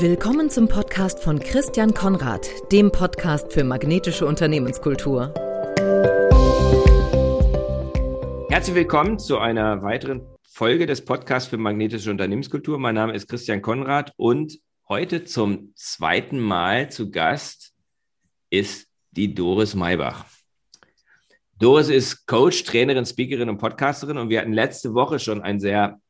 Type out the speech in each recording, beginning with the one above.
Willkommen zum Podcast von Christian Konrad, dem Podcast für magnetische Unternehmenskultur. Herzlich willkommen zu einer weiteren Folge des Podcasts für magnetische Unternehmenskultur. Mein Name ist Christian Konrad und heute zum zweiten Mal zu Gast ist die Doris Maybach. Doris ist Coach, Trainerin, Speakerin und Podcasterin und wir hatten letzte Woche schon ein sehr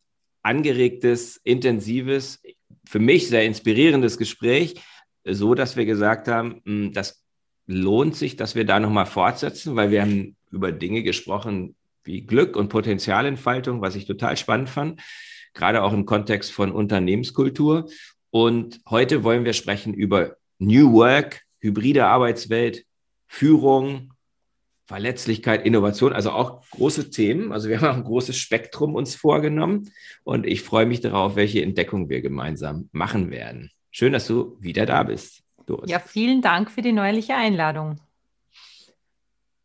angeregtes, intensives, für mich sehr inspirierendes Gespräch, so dass wir gesagt haben, hm, das lohnt sich, dass wir da nochmal fortsetzen, weil wir haben über Dinge gesprochen wie Glück und Potenzialentfaltung, was ich total spannend fand, gerade auch im Kontext von Unternehmenskultur. Und heute wollen wir sprechen über New Work, hybride Arbeitswelt, Führung, Verletzlichkeit, Innovation, also auch große Themen. Also wir haben auch ein großes Spektrum uns vorgenommen und ich freue mich darauf, welche Entdeckung wir gemeinsam machen werden. Schön, dass du wieder da bist. Doris. Ja, vielen Dank für die neuliche Einladung.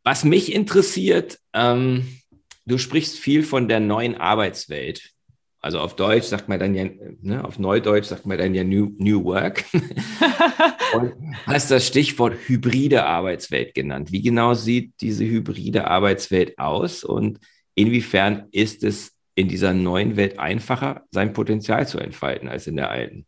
Was mich interessiert, ähm, du sprichst viel von der neuen Arbeitswelt. Also auf Deutsch sagt man dann ja, ne, auf Neudeutsch sagt man dann ja New, New Work. und hast das Stichwort hybride Arbeitswelt genannt. Wie genau sieht diese hybride Arbeitswelt aus und inwiefern ist es in dieser neuen Welt einfacher, sein Potenzial zu entfalten als in der alten?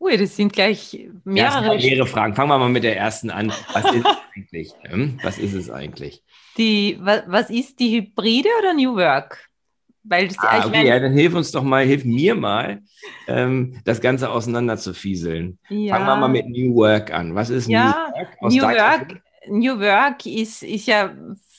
Ui, das sind gleich mehrere, mehrere Fragen. Fangen wir mal mit der ersten an. Was ist es eigentlich? Hm? Was ist es eigentlich? Die, was ist die Hybride oder New Work? Weil das, ah, okay, ja, dann hilf uns doch mal, hilf mir mal, ähm, das Ganze auseinander zu fieseln. Ja. Fangen wir mal mit New Work an. Was ist ja, New Work? New Work, New Work ist, ist ja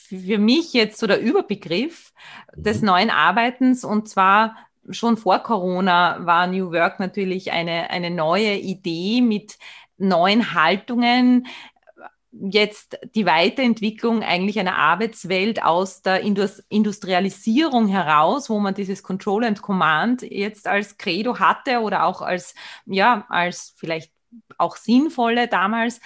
für mich jetzt so der Überbegriff mhm. des neuen Arbeitens und zwar schon vor Corona war New Work natürlich eine, eine neue Idee mit neuen Haltungen, jetzt die Weiterentwicklung eigentlich einer Arbeitswelt aus der Industrialisierung heraus, wo man dieses Control and Command jetzt als Credo hatte oder auch als, ja, als vielleicht auch sinnvolle damals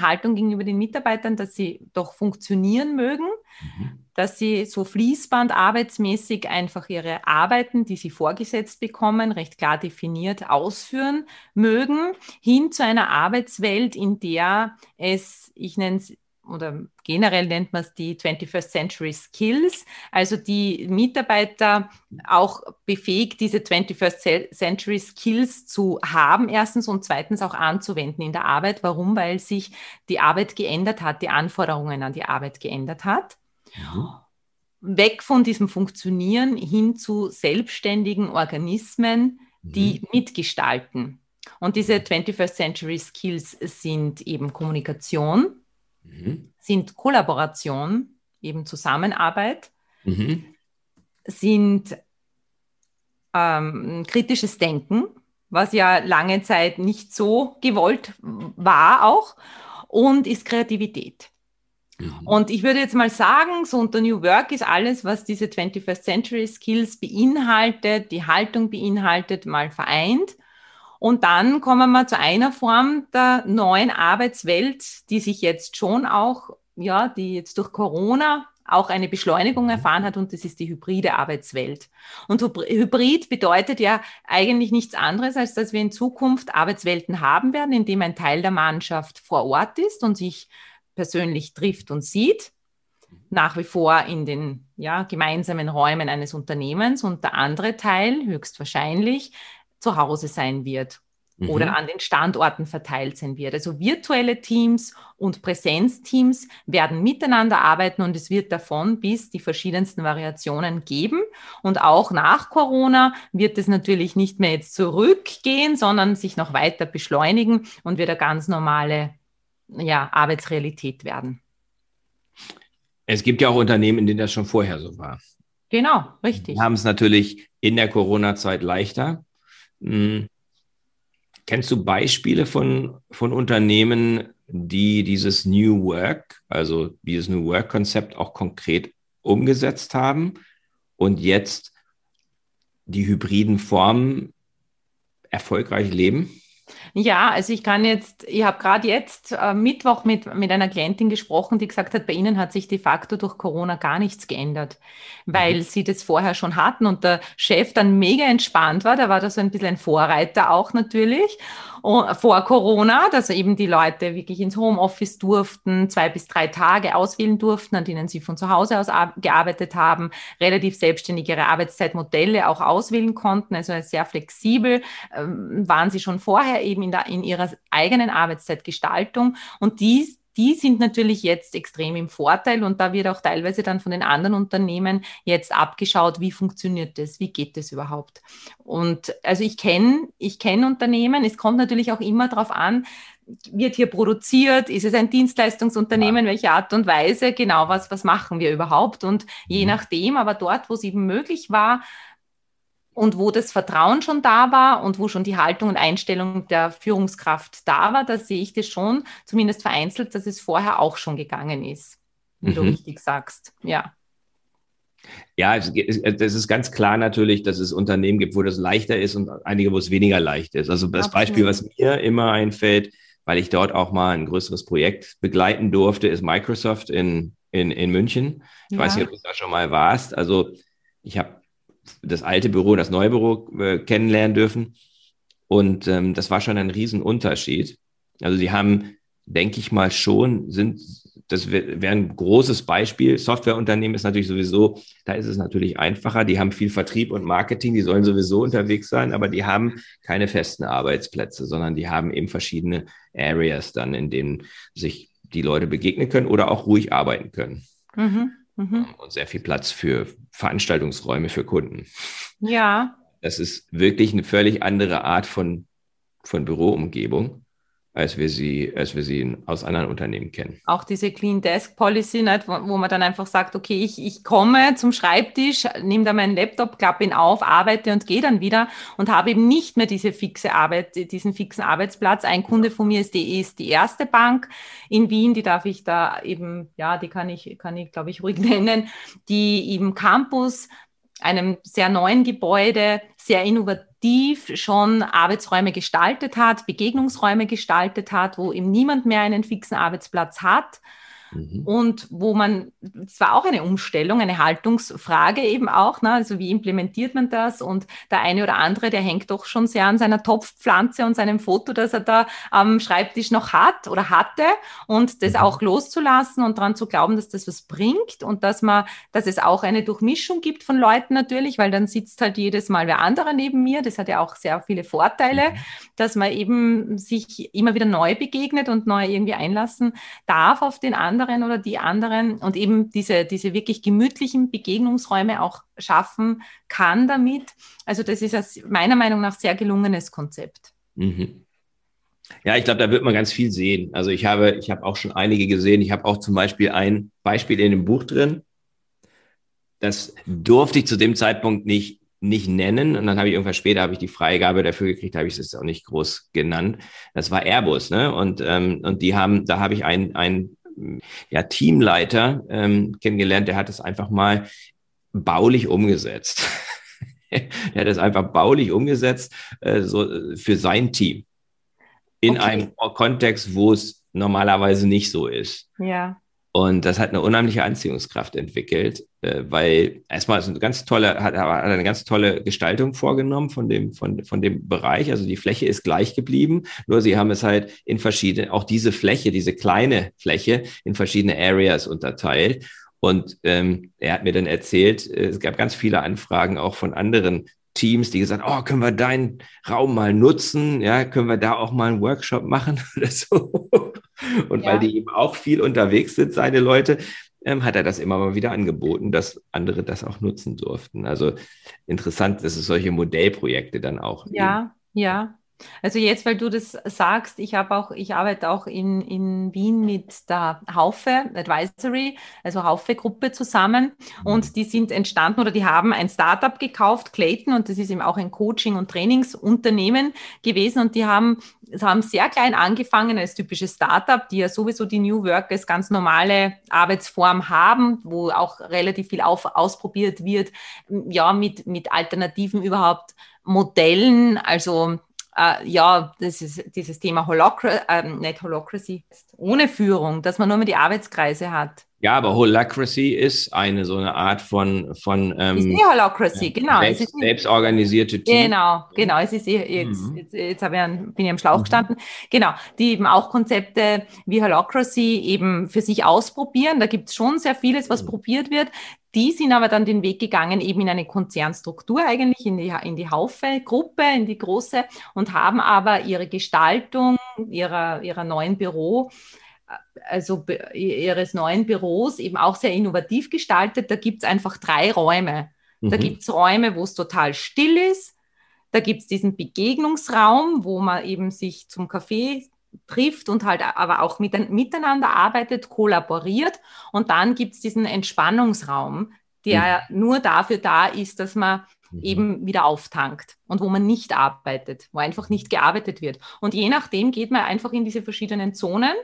Haltung gegenüber den Mitarbeitern, dass sie doch funktionieren mögen. Mhm dass sie so fließbandarbeitsmäßig einfach ihre Arbeiten, die sie vorgesetzt bekommen, recht klar definiert ausführen mögen, hin zu einer Arbeitswelt, in der es, ich nenne es, oder generell nennt man es die 21st Century Skills, also die Mitarbeiter auch befähigt, diese 21st Century Skills zu haben, erstens und zweitens auch anzuwenden in der Arbeit. Warum? Weil sich die Arbeit geändert hat, die Anforderungen an die Arbeit geändert hat. Ja. Weg von diesem Funktionieren hin zu selbstständigen Organismen, die mhm. mitgestalten. Und diese 21st Century Skills sind eben Kommunikation, mhm. sind Kollaboration, eben Zusammenarbeit, mhm. sind ähm, kritisches Denken, was ja lange Zeit nicht so gewollt war auch, und ist Kreativität. Mhm. Und ich würde jetzt mal sagen, so unter New Work ist alles, was diese 21st Century Skills beinhaltet, die Haltung beinhaltet, mal vereint. Und dann kommen wir zu einer Form der neuen Arbeitswelt, die sich jetzt schon auch, ja, die jetzt durch Corona auch eine Beschleunigung mhm. erfahren hat und das ist die hybride Arbeitswelt. Und Hybrid bedeutet ja eigentlich nichts anderes, als dass wir in Zukunft Arbeitswelten haben werden, in dem ein Teil der Mannschaft vor Ort ist und sich persönlich trifft und sieht, nach wie vor in den ja, gemeinsamen Räumen eines Unternehmens und der andere Teil höchstwahrscheinlich zu Hause sein wird mhm. oder an den Standorten verteilt sein wird. Also virtuelle Teams und Präsenzteams werden miteinander arbeiten und es wird davon bis die verschiedensten Variationen geben. Und auch nach Corona wird es natürlich nicht mehr jetzt zurückgehen, sondern sich noch weiter beschleunigen und wird eine ganz normale ja, Arbeitsrealität werden. Es gibt ja auch Unternehmen, in denen das schon vorher so war. Genau, richtig. Wir haben es natürlich in der Corona-Zeit leichter. Hm. Kennst du Beispiele von, von Unternehmen, die dieses New Work, also dieses New Work-Konzept auch konkret umgesetzt haben und jetzt die hybriden Formen erfolgreich leben? Ja, also ich kann jetzt, ich habe gerade jetzt äh, Mittwoch mit, mit einer Klientin gesprochen, die gesagt hat, bei ihnen hat sich de facto durch Corona gar nichts geändert, weil mhm. sie das vorher schon hatten und der Chef dann mega entspannt war, der war da so ein bisschen ein Vorreiter auch natürlich vor Corona, dass eben die Leute wirklich ins Homeoffice durften, zwei bis drei Tage auswählen durften, an denen sie von zu Hause aus gearbeitet haben, relativ selbstständig ihre Arbeitszeitmodelle auch auswählen konnten, also sehr flexibel ähm, waren sie schon vorher eben in, der, in ihrer eigenen Arbeitszeitgestaltung. Und dies die sind natürlich jetzt extrem im Vorteil und da wird auch teilweise dann von den anderen Unternehmen jetzt abgeschaut, wie funktioniert das, wie geht das überhaupt. Und also ich kenne ich kenne Unternehmen, es kommt natürlich auch immer darauf an, wird hier produziert? Ist es ein Dienstleistungsunternehmen? Ja. Welche Art und Weise? Genau, was, was machen wir überhaupt? Und je mhm. nachdem, aber dort, wo es eben möglich war, und wo das Vertrauen schon da war und wo schon die Haltung und Einstellung der Führungskraft da war, da sehe ich das schon, zumindest vereinzelt, dass es vorher auch schon gegangen ist, wie mhm. du richtig sagst. Ja. Ja, es ist ganz klar natürlich, dass es Unternehmen gibt, wo das leichter ist und einige, wo es weniger leicht ist. Also das Absolut. Beispiel, was mir immer einfällt, weil ich dort auch mal ein größeres Projekt begleiten durfte, ist Microsoft in, in, in München. Ich ja. weiß nicht, ob du da schon mal warst. Also ich habe das alte Büro und das neue Büro äh, kennenlernen dürfen. Und ähm, das war schon ein Riesenunterschied. Also sie haben, denke ich mal, schon, sind, das wäre wär ein großes Beispiel. Softwareunternehmen ist natürlich sowieso, da ist es natürlich einfacher. Die haben viel Vertrieb und Marketing, die sollen sowieso unterwegs sein, aber die haben keine festen Arbeitsplätze, sondern die haben eben verschiedene Areas dann, in denen sich die Leute begegnen können oder auch ruhig arbeiten können. Mhm. Mhm. Und sehr viel Platz für Veranstaltungsräume für Kunden. Ja. Das ist wirklich eine völlig andere Art von, von Büroumgebung als wir sie, als wir sie aus anderen Unternehmen kennen. Auch diese Clean Desk Policy, nicht, wo, man dann einfach sagt, okay, ich, ich komme zum Schreibtisch, nehme da meinen Laptop, klappe ihn auf, arbeite und gehe dann wieder und habe eben nicht mehr diese fixe Arbeit, diesen fixen Arbeitsplatz. Ein Kunde von mir ist die, ist die erste Bank in Wien, die darf ich da eben, ja, die kann ich, kann ich, glaube ich, ruhig nennen, die eben Campus einem sehr neuen Gebäude, sehr innovativ schon Arbeitsräume gestaltet hat, Begegnungsräume gestaltet hat, wo eben niemand mehr einen fixen Arbeitsplatz hat Mhm. Und wo man, es war auch eine Umstellung, eine Haltungsfrage eben auch, ne? also wie implementiert man das? Und der eine oder andere, der hängt doch schon sehr an seiner Topfpflanze und seinem Foto, das er da am Schreibtisch noch hat oder hatte und das mhm. auch loszulassen und daran zu glauben, dass das was bringt und dass man, dass es auch eine Durchmischung gibt von Leuten natürlich, weil dann sitzt halt jedes Mal wer anderer neben mir. Das hat ja auch sehr viele Vorteile, mhm. dass man eben sich immer wieder neu begegnet und neu irgendwie einlassen darf auf den anderen anderen oder die anderen und eben diese, diese wirklich gemütlichen Begegnungsräume auch schaffen kann damit. Also das ist ein, meiner Meinung nach sehr gelungenes Konzept. Mhm. Ja, ich glaube, da wird man ganz viel sehen. Also ich habe, ich habe auch schon einige gesehen. Ich habe auch zum Beispiel ein Beispiel in dem Buch drin. Das durfte ich zu dem Zeitpunkt nicht nicht nennen. Und dann habe ich irgendwann später habe ich die Freigabe dafür gekriegt, habe ich es auch nicht groß genannt. Das war Airbus, ne? Und, ähm, und die haben, da habe ich ein, ein ja, Teamleiter ähm, kennengelernt, der hat es einfach mal baulich umgesetzt. er hat es einfach baulich umgesetzt äh, so, für sein Team. In okay. einem Kontext, wo es normalerweise nicht so ist. Ja. Und das hat eine unheimliche Anziehungskraft entwickelt, äh, weil erstmal ist eine ganz tolle, hat, hat eine ganz tolle Gestaltung vorgenommen von dem, von, von dem Bereich. Also die Fläche ist gleich geblieben, nur sie haben es halt in verschiedene, auch diese Fläche, diese kleine Fläche in verschiedene Areas unterteilt. Und ähm, er hat mir dann erzählt, äh, es gab ganz viele Anfragen auch von anderen Teams, die gesagt, oh, können wir deinen Raum mal nutzen? Ja, können wir da auch mal einen Workshop machen oder so? Und ja. weil die eben auch viel unterwegs sind, seine Leute, ähm, hat er das immer mal wieder angeboten, dass andere das auch nutzen durften. Also interessant, dass es solche Modellprojekte dann auch. Ja, eben. ja. Also jetzt, weil du das sagst, ich habe auch, ich arbeite auch in, in Wien mit der Haufe Advisory, also Haufe-Gruppe zusammen. Und die sind entstanden oder die haben ein Startup gekauft, Clayton, und das ist eben auch ein Coaching- und Trainingsunternehmen gewesen. Und die haben, haben sehr klein angefangen als typisches Startup, die ja sowieso die New Work als ganz normale Arbeitsform haben, wo auch relativ viel auf, ausprobiert wird, ja, mit, mit Alternativen überhaupt Modellen, also äh, ja, das ist dieses Thema Holocracy, äh, nicht Holocracy, ohne Führung, dass man nur mehr die Arbeitskreise hat. Ja, aber Holacracy ist eine so eine Art von von ähm, ist eh Holacracy, genau. Selbst, es ist selbstorganisierte Team. Genau, genau. Es ist eh, jetzt, mhm. jetzt, jetzt habe ich an, bin ich am Schlauch mhm. gestanden. Genau, die eben auch Konzepte wie Holacracy eben für sich ausprobieren. Da gibt es schon sehr vieles, was mhm. probiert wird. Die sind aber dann den Weg gegangen, eben in eine Konzernstruktur eigentlich, in die, in die Haufe-Gruppe, in die große, und haben aber ihre Gestaltung ihrer, ihrer neuen Büro also ihres neuen Büros eben auch sehr innovativ gestaltet. Da gibt es einfach drei Räume. Mhm. Da gibt es Räume, wo es total still ist. Da gibt es diesen Begegnungsraum, wo man eben sich zum Kaffee trifft und halt aber auch mit, miteinander arbeitet, kollaboriert. Und dann gibt es diesen Entspannungsraum, der mhm. nur dafür da ist, dass man mhm. eben wieder auftankt und wo man nicht arbeitet, wo einfach nicht gearbeitet wird. Und je nachdem geht man einfach in diese verschiedenen Zonen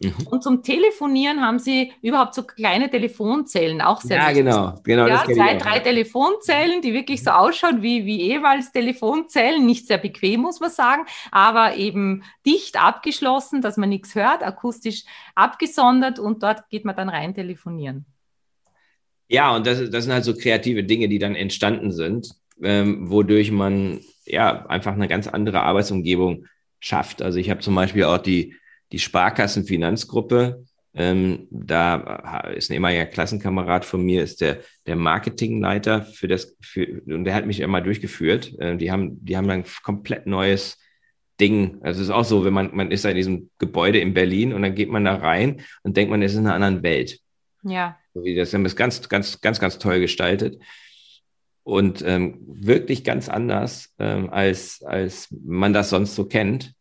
Mhm. Und zum Telefonieren haben sie überhaupt so kleine Telefonzellen, auch sehr Ja, genau. genau ja, zwei, drei Telefonzellen, die wirklich so ausschauen wie, wie jeweils Telefonzellen. Nicht sehr bequem, muss man sagen, aber eben dicht abgeschlossen, dass man nichts hört, akustisch abgesondert und dort geht man dann rein telefonieren. Ja, und das, das sind halt so kreative Dinge, die dann entstanden sind, ähm, wodurch man ja einfach eine ganz andere Arbeitsumgebung schafft. Also ich habe zum Beispiel auch die die Sparkassenfinanzgruppe. Ähm, da ist ein ehemaliger Klassenkamerad von mir, ist der, der Marketingleiter für das, für, und der hat mich immer durchgeführt. Äh, die haben, die haben dann komplett neues Ding. Also es ist auch so, wenn man, man ist in diesem Gebäude in Berlin und dann geht man da rein und denkt man, es ist in einer anderen Welt. Ja. Wie das haben das ganz, ganz, ganz, ganz toll gestaltet. Und ähm, wirklich ganz anders, ähm, als, als man das sonst so kennt.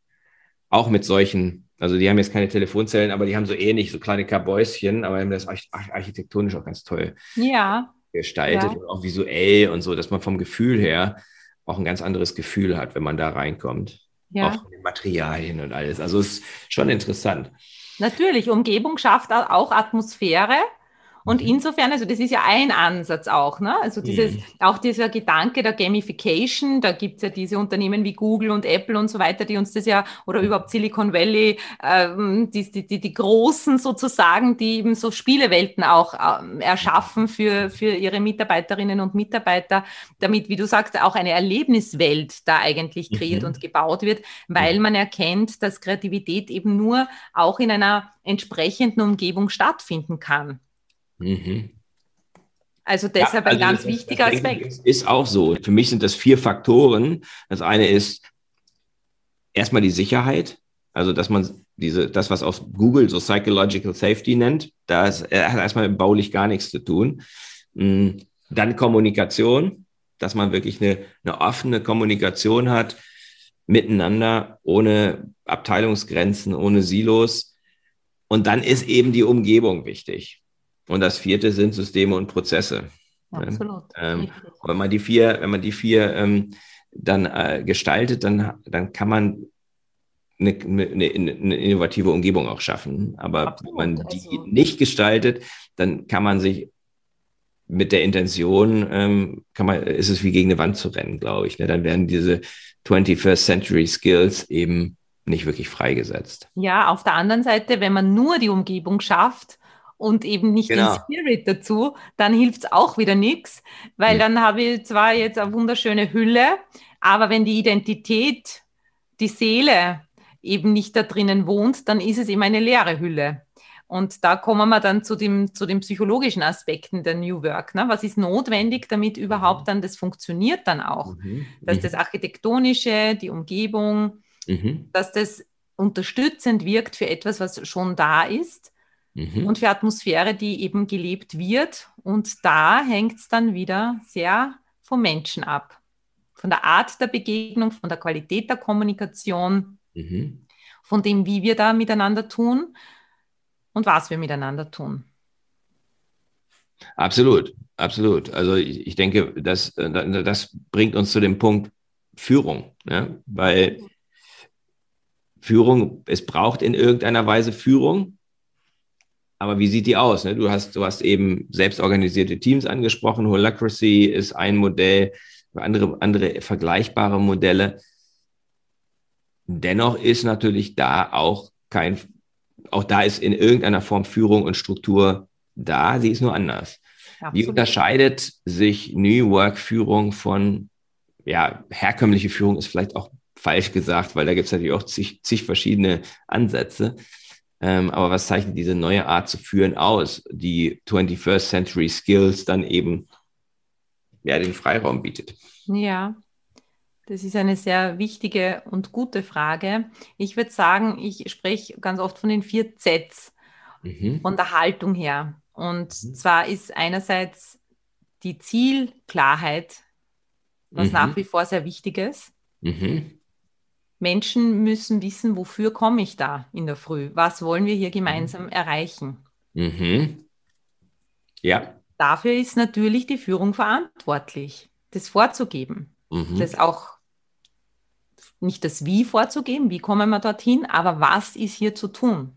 Auch mit solchen also die haben jetzt keine Telefonzellen, aber die haben so ähnlich, so kleine Kabäuschen, aber haben das architektonisch auch ganz toll ja. gestaltet ja. und auch visuell und so, dass man vom Gefühl her auch ein ganz anderes Gefühl hat, wenn man da reinkommt. Ja. Auch von den Materialien und alles. Also es ist schon interessant. Natürlich, Umgebung schafft auch Atmosphäre. Und mhm. insofern, also das ist ja ein Ansatz auch, ne? Also dieses, mhm. auch dieser Gedanke der Gamification, da gibt's ja diese Unternehmen wie Google und Apple und so weiter, die uns das ja, oder mhm. überhaupt Silicon Valley, ähm, die, die, die, die Großen sozusagen, die eben so Spielewelten auch ähm, erschaffen für, für ihre Mitarbeiterinnen und Mitarbeiter, damit, wie du sagst, auch eine Erlebniswelt da eigentlich kreiert mhm. und gebaut wird, weil man erkennt, dass Kreativität eben nur auch in einer entsprechenden Umgebung stattfinden kann. Mhm. Also deshalb ja, also ein ganz wichtiger Aspekt. Ist auch so. Für mich sind das vier Faktoren. Das eine ist erstmal die Sicherheit, also dass man diese, das, was auf Google so Psychological Safety nennt, das hat erstmal baulich gar nichts zu tun. Mm, dann Kommunikation, dass man wirklich eine, eine offene Kommunikation hat miteinander, ohne Abteilungsgrenzen, ohne Silos. Und dann ist eben die Umgebung wichtig. Und das vierte sind Systeme und Prozesse. Absolut. Ähm, wenn man die vier, wenn man die vier ähm, dann äh, gestaltet, dann, dann kann man eine, eine, eine, innovative Umgebung auch schaffen. Aber Absolut. wenn man die also, nicht gestaltet, dann kann man sich mit der Intention, ähm, kann man, ist es wie gegen eine Wand zu rennen, glaube ich. Ne? Dann werden diese 21st Century Skills eben nicht wirklich freigesetzt. Ja, auf der anderen Seite, wenn man nur die Umgebung schafft, und eben nicht genau. den Spirit dazu, dann hilft es auch wieder nichts, weil mhm. dann habe ich zwar jetzt eine wunderschöne Hülle, aber wenn die Identität, die Seele eben nicht da drinnen wohnt, dann ist es eben eine leere Hülle. Und da kommen wir dann zu, dem, zu den psychologischen Aspekten der New Work. Ne? Was ist notwendig, damit überhaupt mhm. dann das funktioniert dann auch? Mhm. Dass mhm. das Architektonische, die Umgebung, mhm. dass das unterstützend wirkt für etwas, was schon da ist mhm. und für Atmosphäre, die eben gelebt wird. Und da hängt es dann wieder sehr vom Menschen ab. Von der Art der Begegnung, von der Qualität der Kommunikation, mhm. von dem, wie wir da miteinander tun und was wir miteinander tun. Absolut, absolut. Also ich, ich denke, das, äh, das bringt uns zu dem Punkt Führung, ne? weil Führung, es braucht in irgendeiner Weise Führung, aber wie sieht die aus? Ne? Du, hast, du hast eben selbstorganisierte Teams angesprochen. Holacracy ist ein Modell, andere, andere vergleichbare Modelle. dennoch ist natürlich da auch kein, auch da ist in irgendeiner Form Führung und Struktur da, sie ist nur anders. Absolut. Wie unterscheidet sich New Work-Führung von, ja, herkömmliche Führung ist vielleicht auch falsch gesagt, weil da gibt es natürlich auch zig, zig verschiedene Ansätze. Ähm, aber was zeichnet diese neue Art zu führen aus, die 21st Century Skills dann eben ja, den Freiraum bietet? Ja, das ist eine sehr wichtige und gute Frage. Ich würde sagen, ich spreche ganz oft von den vier Zs, mhm. von der Haltung her. Und mhm. zwar ist einerseits die Zielklarheit, was mhm. nach wie vor sehr wichtig ist. Mhm. Menschen müssen wissen, wofür komme ich da in der Früh? Was wollen wir hier gemeinsam erreichen? Mhm. Ja. Dafür ist natürlich die Führung verantwortlich, das vorzugeben, mhm. das auch nicht das Wie vorzugeben, wie kommen wir dorthin, aber was ist hier zu tun?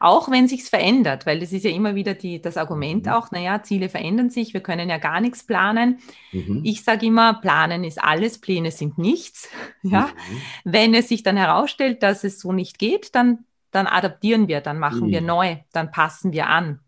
Auch wenn sich's verändert, weil das ist ja immer wieder die, das Argument mhm. auch, naja, Ziele verändern sich, wir können ja gar nichts planen. Mhm. Ich sage immer, planen ist alles, Pläne sind nichts. Ja? Mhm. Wenn es sich dann herausstellt, dass es so nicht geht, dann, dann adaptieren wir, dann machen wir mhm. neu, dann passen wir an.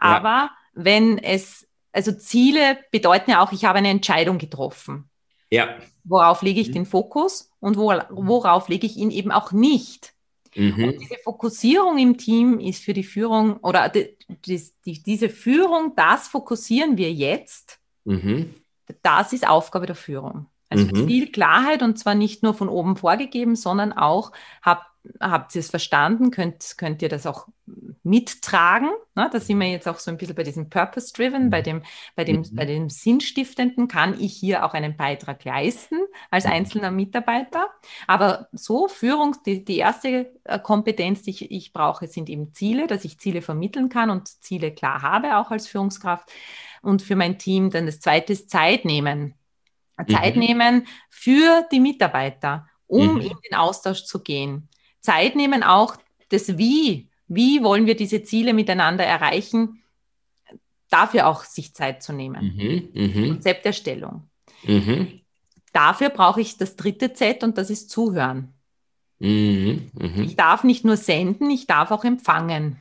Ja. Aber wenn es, also Ziele bedeuten ja auch, ich habe eine Entscheidung getroffen. Ja. Worauf lege ich mhm. den Fokus und wo, worauf lege ich ihn eben auch nicht? Mhm. Und diese Fokussierung im Team ist für die Führung oder die, die, diese Führung, das fokussieren wir jetzt, mhm. das ist Aufgabe der Führung. Also mhm. viel Klarheit und zwar nicht nur von oben vorgegeben, sondern auch habt, habt ihr es verstanden, könnt, könnt ihr das auch mittragen. Ne? Da sind wir jetzt auch so ein bisschen bei diesem Purpose-Driven, bei dem, bei, dem, mhm. bei dem Sinnstiftenden, kann ich hier auch einen Beitrag leisten als mhm. einzelner Mitarbeiter. Aber so Führung, die, die erste äh, Kompetenz, die ich, ich brauche, sind eben Ziele, dass ich Ziele vermitteln kann und Ziele klar habe, auch als Führungskraft. Und für mein Team dann das zweite ist Zeit nehmen. Zeit mhm. nehmen für die Mitarbeiter, um mhm. in den Austausch zu gehen. Zeit nehmen auch das Wie. Wie wollen wir diese Ziele miteinander erreichen? Dafür auch sich Zeit zu nehmen. Mhm. mhm. Konzepterstellung. Mhm. Dafür brauche ich das dritte Z und das ist Zuhören. Mhm. Mhm. Ich darf nicht nur senden, ich darf auch empfangen.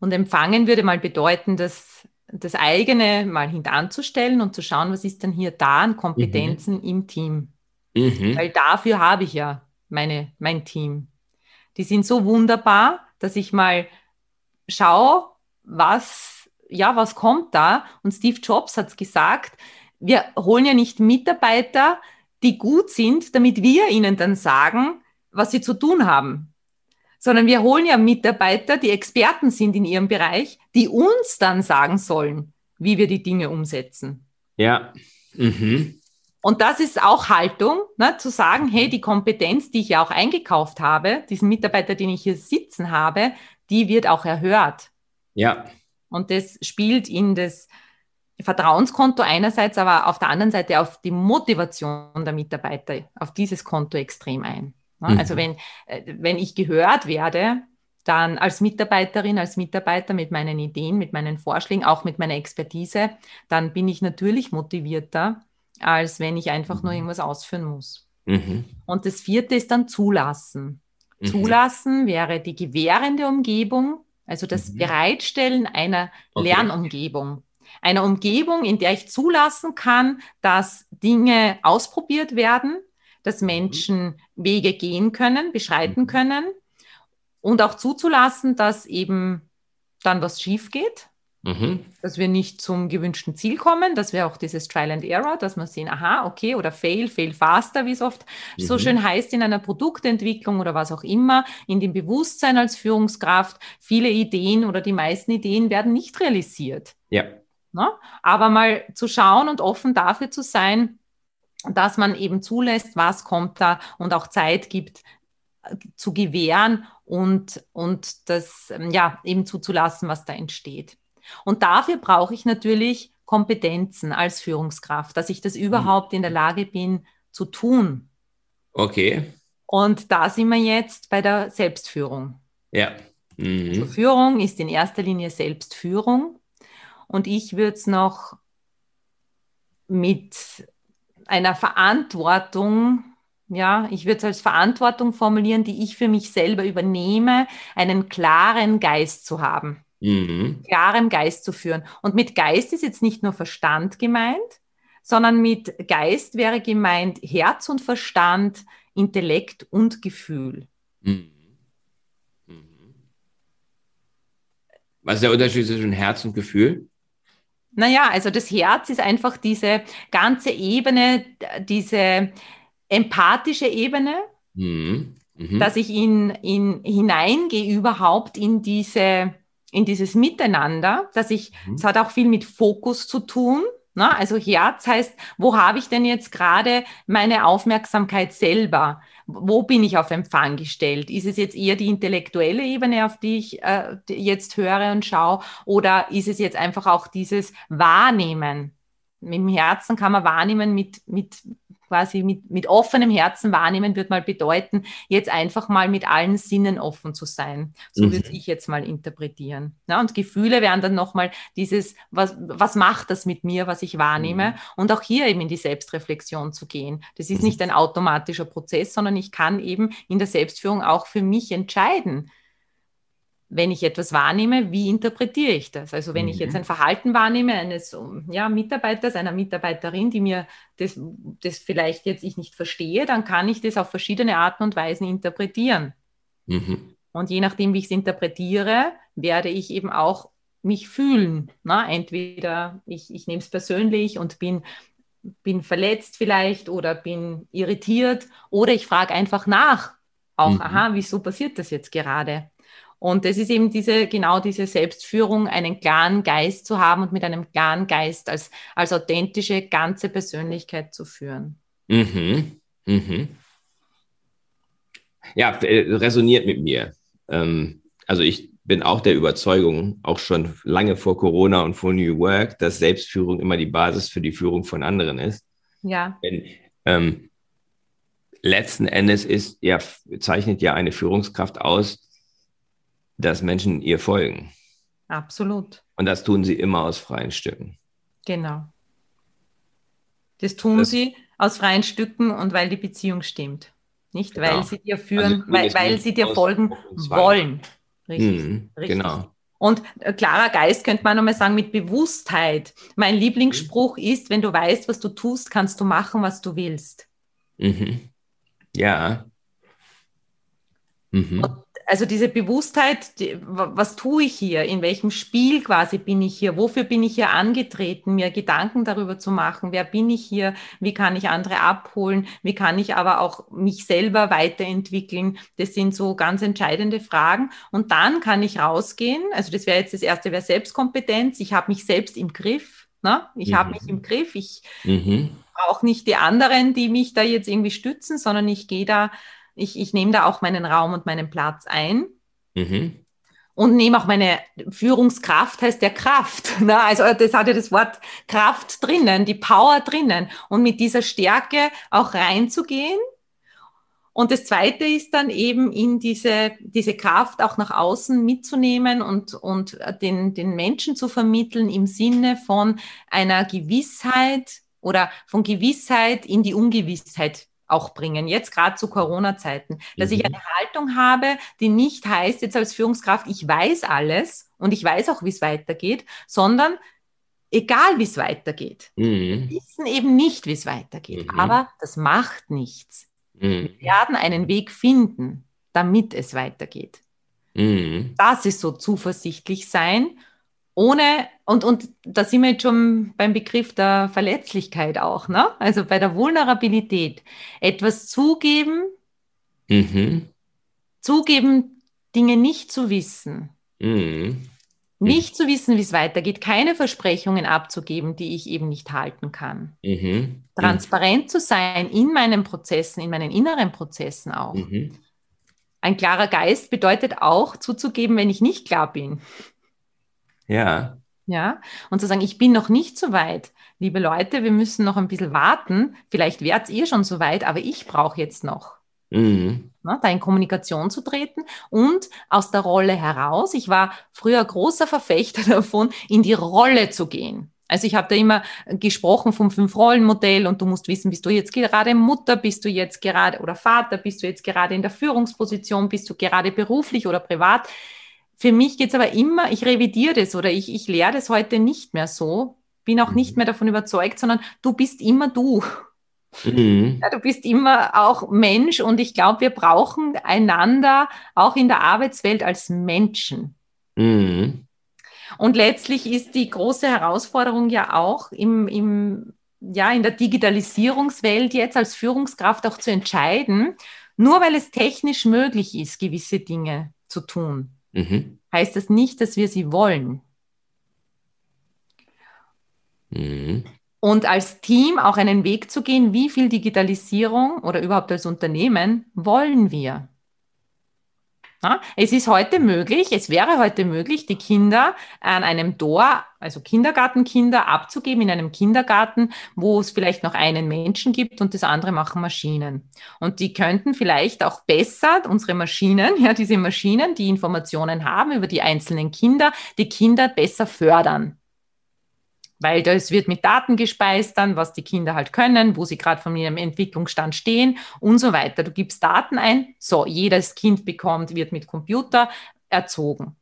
Und empfangen würde mal bedeuten, dass das eigene mal hintanzustellen und zu schauen, was ist denn hier da an Kompetenzen mhm. im Team. Mhm. Weil dafür habe ich ja meine, mein Team. Die sind so wunderbar, dass ich mal schaue, was, ja, was kommt da. Und Steve Jobs hat es gesagt, wir holen ja nicht Mitarbeiter, die gut sind, damit wir ihnen dann sagen, was sie zu tun haben sondern wir holen ja Mitarbeiter, die Experten sind in ihrem Bereich, die uns dann sagen sollen, wie wir die Dinge umsetzen. Ja. Mhm. Und das ist auch Haltung, ne, zu sagen, hey, die Kompetenz, die ich ja auch eingekauft habe, diesen Mitarbeiter, den ich hier sitzen habe, die wird auch erhört. Ja. Und das spielt in das Vertrauenskonto einerseits, aber auf der anderen Seite auf die Motivation der Mitarbeiter, auf dieses Konto extrem ein. Ne? Mhm. Also wenn, äh, wenn ich gehört werde, dann als Mitarbeiterin, als Mitarbeiter mit meinen Ideen, mit meinen Vorschlägen, auch mit meiner Expertise, dann bin ich natürlich motivierter, als wenn ich einfach nur mhm. irgendwas ausführen muss. Mhm. Und das vierte ist dann zulassen. Mhm. Zulassen wäre die gewährende Umgebung, also das mhm. Bereitstellen einer okay. Lernumgebung. Einer Umgebung, in der ich zulassen kann, dass Dinge ausprobiert werden, dass mhm. Menschen Wege gehen können, beschreiten mhm. können und auch zuzulassen, dass eben dann was schief geht, mhm. dass wir nicht zum gewünschten Ziel kommen, dass wir auch dieses Trial and Error, dass wir sehen, aha, okay, oder fail, fail faster, wie es oft mhm. so schön heißt in einer Produktentwicklung oder was auch immer, in dem Bewusstsein als Führungskraft, viele Ideen oder die meisten Ideen werden nicht realisiert. Ja. Na? Ne? Aber mal zu schauen und offen dafür zu sein, dass man eben zulässt, was kommt da und auch Zeit gibt äh, zu gewähren und, und das ähm, ja eben zuzulassen, was da entsteht. Und dafür brauche ich natürlich Kompetenzen als Führungskraft, dass ich das mhm. überhaupt in der Lage bin zu tun. Okay. Und da sind wir jetzt bei der Selbstführung. Ja. Mhm. Also Führung ist in erster Linie Selbstführung. Und ich würde es noch mit einer Verantwortung, ja, ich würde es als Verantwortung formulieren, die ich für mich selber übernehme, einen klaren Geist zu haben. Mhm. Klaren Geist zu führen. Und mit Geist ist jetzt nicht nur Verstand gemeint, sondern mit Geist wäre gemeint Herz und Verstand, Intellekt und Gefühl. Mhm. Mhm. Was ist der Unterschied zwischen Herz und Gefühl? Naja, also das Herz ist einfach diese ganze Ebene, diese empathische Ebene, mhm. Mhm. dass ich in, in, hineingehe überhaupt in diese, in dieses Miteinander, dass ich, es mhm. hat auch viel mit Fokus zu tun. Ne? Also Herz heißt, wo habe ich denn jetzt gerade meine Aufmerksamkeit selber? Wo bin ich auf Empfang gestellt? Ist es jetzt eher die intellektuelle Ebene, auf die ich äh, jetzt höre und schaue? Oder ist es jetzt einfach auch dieses Wahrnehmen? Mit dem Herzen kann man wahrnehmen mit, mit, quasi mit, mit offenem Herzen wahrnehmen, wird mal bedeuten, jetzt einfach mal mit allen Sinnen offen zu sein. So mhm. würde ich jetzt mal interpretieren. Ja, und Gefühle wären dann nochmal dieses, was, was macht das mit mir, was ich wahrnehme? Mhm. Und auch hier eben in die Selbstreflexion zu gehen. Das ist mhm. nicht ein automatischer Prozess, sondern ich kann eben in der Selbstführung auch für mich entscheiden wenn ich etwas wahrnehme, wie interpretiere ich das? Also wenn mhm. ich jetzt mhm. ein Verhalten wahrnehme eines ja, Mitarbeiters, einer Mitarbeiterin, die mir das, das vielleicht jetzt ich nicht verstehe, dann kann ich das auf verschiedene Arten und Weisen interpretieren. Mhm. Und je nachdem, wie ich es interpretiere, werde ich eben auch mich fühlen. Na, entweder ich, ich nehme es persönlich und bin, bin verletzt vielleicht oder bin irritiert oder ich frage einfach nach. Auch, mhm. aha, wieso passiert das jetzt gerade? Und das ist eben diese, genau diese Selbstführung, einen klaren Geist zu haben und mit einem klaren Geist als, als authentische, ganze Persönlichkeit zu führen. Mhm. Mhm. Ja, äh, resoniert mit mir. Ähm, also ich bin auch der Überzeugung, auch schon lange vor Corona und vor New Work, dass Selbstführung immer die Basis für die Führung von anderen ist. Ja. Denn ähm, letzten Endes ist ja, zeichnet ja eine Führungskraft aus, dass Menschen ihr folgen. Absolut. Und das tun sie immer aus freien Stücken. Genau. Das tun das, sie aus freien Stücken und weil die Beziehung stimmt. Nicht, genau. weil sie dir führen, also, weil, weil sie dir folgen wollen. Richtig, mhm, richtig. Genau. Und äh, klarer Geist könnte man nochmal sagen mit Bewusstheit. Mein Lieblingsspruch mhm. ist, wenn du weißt, was du tust, kannst du machen, was du willst. Mhm. Ja. Mhm. Und also diese Bewusstheit, die, was tue ich hier, in welchem Spiel quasi bin ich hier, wofür bin ich hier angetreten, mir Gedanken darüber zu machen, wer bin ich hier, wie kann ich andere abholen, wie kann ich aber auch mich selber weiterentwickeln, das sind so ganz entscheidende Fragen. Und dann kann ich rausgehen, also das wäre jetzt das erste, wäre Selbstkompetenz, ich habe mich selbst im Griff, ne? ich mhm. habe mich im Griff, ich mhm. brauche nicht die anderen, die mich da jetzt irgendwie stützen, sondern ich gehe da ich, ich nehme da auch meinen Raum und meinen Platz ein. Mhm. Und nehme auch meine Führungskraft, heißt der Kraft. Ne? Also das hat ja das Wort Kraft drinnen, die Power drinnen. Und mit dieser Stärke auch reinzugehen. Und das Zweite ist dann eben in diese, diese Kraft auch nach außen mitzunehmen und, und den, den Menschen zu vermitteln im Sinne von einer Gewissheit oder von Gewissheit in die Ungewissheit auch bringen, jetzt gerade zu Corona-Zeiten, dass mhm. ich eine Haltung habe, die nicht heißt, jetzt als Führungskraft, ich weiß alles und ich weiß auch, wie es weitergeht, sondern egal, wie es weitergeht. Mhm. Wir wissen eben nicht, wie es weitergeht, mhm. aber das macht nichts. Mhm. Wir werden einen Weg finden, damit es weitergeht. Mhm. Das ist so zuversichtlich sein ohne, und, und da sind wir jetzt schon beim Begriff der Verletzlichkeit auch, ne? Also bei der Vulnerabilität. Etwas zugeben, mhm. zugeben, Dinge nicht zu wissen. Mhm. Nicht zu wissen, wie es weitergeht, keine Versprechungen abzugeben, die ich eben nicht halten kann. Mhm. Transparent zu sein in meinen Prozessen, in meinen inneren Prozessen auch. Mhm. Ein klarer Geist bedeutet auch zuzugeben, wenn ich nicht klar bin. Ja. Ja, und zu sagen, ich bin noch nicht so weit. Liebe Leute, wir müssen noch ein bisschen warten. Vielleicht wärt ihr schon so weit, aber ich brauche jetzt noch. Mhm. Na, da in Kommunikation zu treten und aus der Rolle heraus. Ich war früher großer Verfechter davon, in die Rolle zu gehen. Also ich habe da immer gesprochen vom Fünf-Rollen-Modell und du musst wissen, bist du jetzt gerade Mutter, bist du jetzt gerade oder Vater, bist du jetzt gerade in der Führungsposition, bist du gerade beruflich oder privat. Für mich geht es aber immer, ich revidiere das oder ich, ich lehre das heute nicht mehr so, bin auch nicht mhm. mehr davon überzeugt, sondern du bist immer du. Mhm. Ja, du bist immer auch Mensch und ich glaube, wir brauchen einander auch in der Arbeitswelt als Menschen. Mhm. Und letztlich ist die große Herausforderung ja auch im, im, ja, in der Digitalisierungswelt jetzt als Führungskraft auch zu entscheiden, nur weil es technisch möglich ist, gewisse Dinge zu tun, mhm. heißt das nicht, dass wir sie wollen. Mhm. Und als Team auch einen Weg zu gehen, wie viel Digitalisierung oder überhaupt als Unternehmen wollen wir. Es ist heute möglich, es wäre heute möglich, die Kinder an einem Tor, also Kindergartenkinder, abzugeben in einem Kindergarten, wo es vielleicht noch einen Menschen gibt und das andere machen Maschinen. Und die könnten vielleicht auch besser, unsere Maschinen, ja, diese Maschinen, die Informationen haben über die einzelnen Kinder, die Kinder besser fördern weil das wird mit Daten gespeist dann, was die Kinder halt können, wo sie gerade von ihrem Entwicklungsstand stehen und so weiter. Du gibst Daten ein, so, jedes Kind bekommt, wird mit Computer erzogen.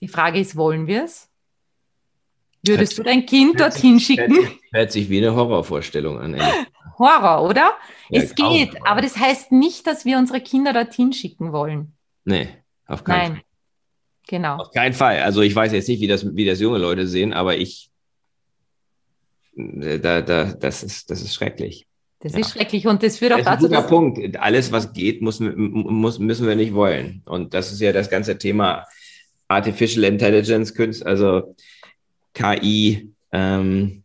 Die Frage ist, wollen wir es? Würdest hört, du dein Kind dorthin schicken? Hört, hört, sich wie eine Horrorvorstellung an. Horror, oder? Ja, es geht, aber das heißt nicht, dass wir unsere Kinder dorthin schicken wollen. Nee, auf keinen Nein. Fall. Genau. Auf keinen Fall. Also ich weiß jetzt nicht, wie das, wie das junge Leute sehen, aber ich da, da, das, ist, das ist schrecklich. Das ja. ist schrecklich und das führt auch das dazu. Ist ein guter Punkt. Alles, was geht, muss, muss, müssen wir nicht wollen. Und das ist ja das ganze Thema Artificial Intelligence, also KI ähm,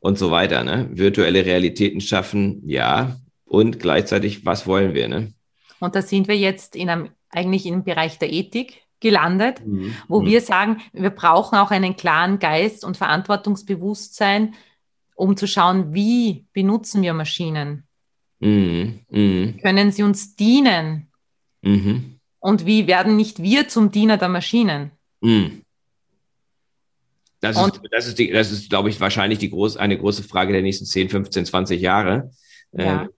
und so weiter. Ne? Virtuelle Realitäten schaffen, ja. Und gleichzeitig, was wollen wir? Ne? Und da sind wir jetzt in einem, eigentlich im Bereich der Ethik gelandet, mhm. wo mhm. wir sagen, wir brauchen auch einen klaren Geist und Verantwortungsbewusstsein, um zu schauen, wie benutzen wir Maschinen? Mhm. Mhm. Können sie uns dienen? Mhm. Und wie werden nicht wir zum Diener der Maschinen? Mhm. Das ist, das ist, die, das ist, glaube ich, wahrscheinlich die groß, eine große Frage der nächsten 10, 15, 20 Jahre. Ja.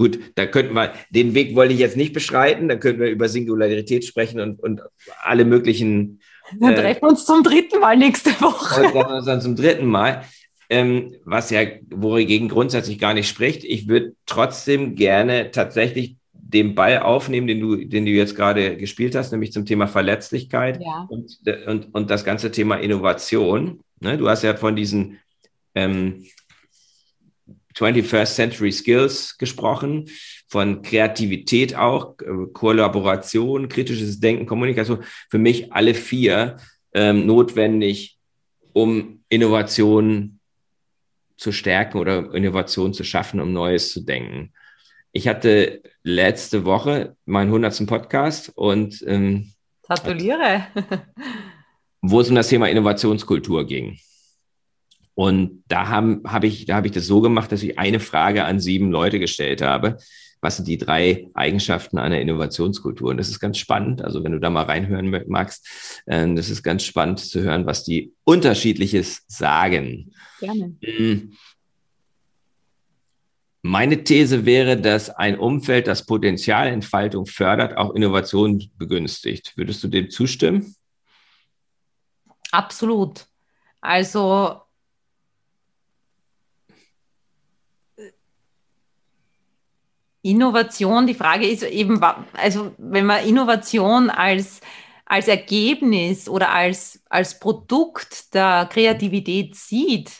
Gut, da könnten wir, den Weg wollte ich jetzt nicht beschreiten, da könnten wir über Singularität sprechen und, und alle möglichen. Wir äh, treffen uns zum dritten Mal nächste Woche. Wir treffen uns dann zum dritten Mal, ähm, was ja wogegen grundsätzlich gar nicht spricht. Ich würde trotzdem gerne tatsächlich den Ball aufnehmen, den du, den du jetzt gerade gespielt hast, nämlich zum Thema Verletzlichkeit ja. und, und, und das ganze Thema Innovation. Ne? Du hast ja von diesen ähm, 21st Century Skills gesprochen, von Kreativität auch, äh, Kollaboration, kritisches Denken, Kommunikation. Für mich alle vier ähm, notwendig, um Innovation zu stärken oder Innovation zu schaffen, um Neues zu denken. Ich hatte letzte Woche meinen 100. Podcast und ähm, gratuliere, wo es um das Thema Innovationskultur ging. Und da habe hab ich, da habe ich das so gemacht, dass ich eine Frage an sieben Leute gestellt habe. Was sind die drei Eigenschaften einer Innovationskultur? Und das ist ganz spannend. Also wenn du da mal reinhören magst, äh, das ist ganz spannend zu hören, was die unterschiedliches sagen. Gerne. Mm. Meine These wäre, dass ein Umfeld, das Potenzialentfaltung fördert, auch Innovation begünstigt. Würdest du dem zustimmen? Absolut. Also Innovation, die Frage ist eben, also wenn man Innovation als, als Ergebnis oder als, als Produkt der Kreativität sieht,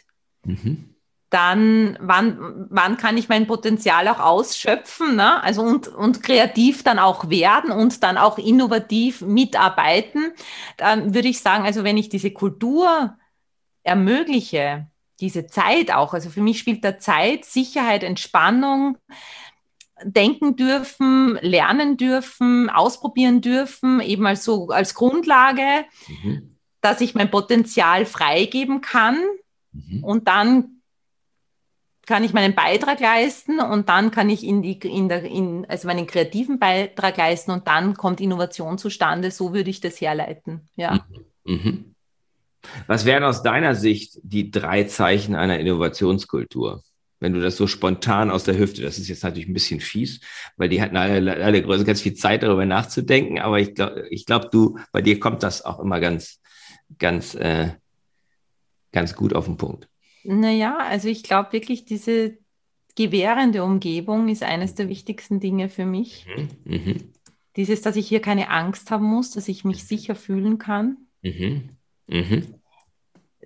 mhm. dann wann, wann kann ich mein Potenzial auch ausschöpfen, ne? also und, und kreativ dann auch werden und dann auch innovativ mitarbeiten, dann würde ich sagen, also wenn ich diese Kultur ermögliche, diese Zeit auch, also für mich spielt da Zeit, Sicherheit, Entspannung, denken dürfen, lernen dürfen, ausprobieren dürfen, eben als so als Grundlage, mhm. dass ich mein Potenzial freigeben kann mhm. und dann kann ich meinen Beitrag leisten und dann kann ich in die, in der, in, also meinen kreativen Beitrag leisten und dann kommt Innovation zustande. So würde ich das herleiten. Ja. Mhm. mhm. Was wären aus deiner Sicht die drei Zeichen einer Innovationskultur? Wenn du das so spontan aus der Hüfte, das ist jetzt natürlich ein bisschen fies, weil die hatten alle, alle Größe ganz viel Zeit darüber nachzudenken, aber ich glaube, ich glaube, du, bei dir kommt das auch immer ganz, ganz, äh, ganz gut auf den Punkt. Naja, also ich glaube wirklich, diese gewährende Umgebung ist eines der wichtigsten Dinge für mich. Mhm. Mhm. Dieses, dass ich hier keine Angst haben muss, dass ich mich sicher fühlen kann. Mhm. Mhm.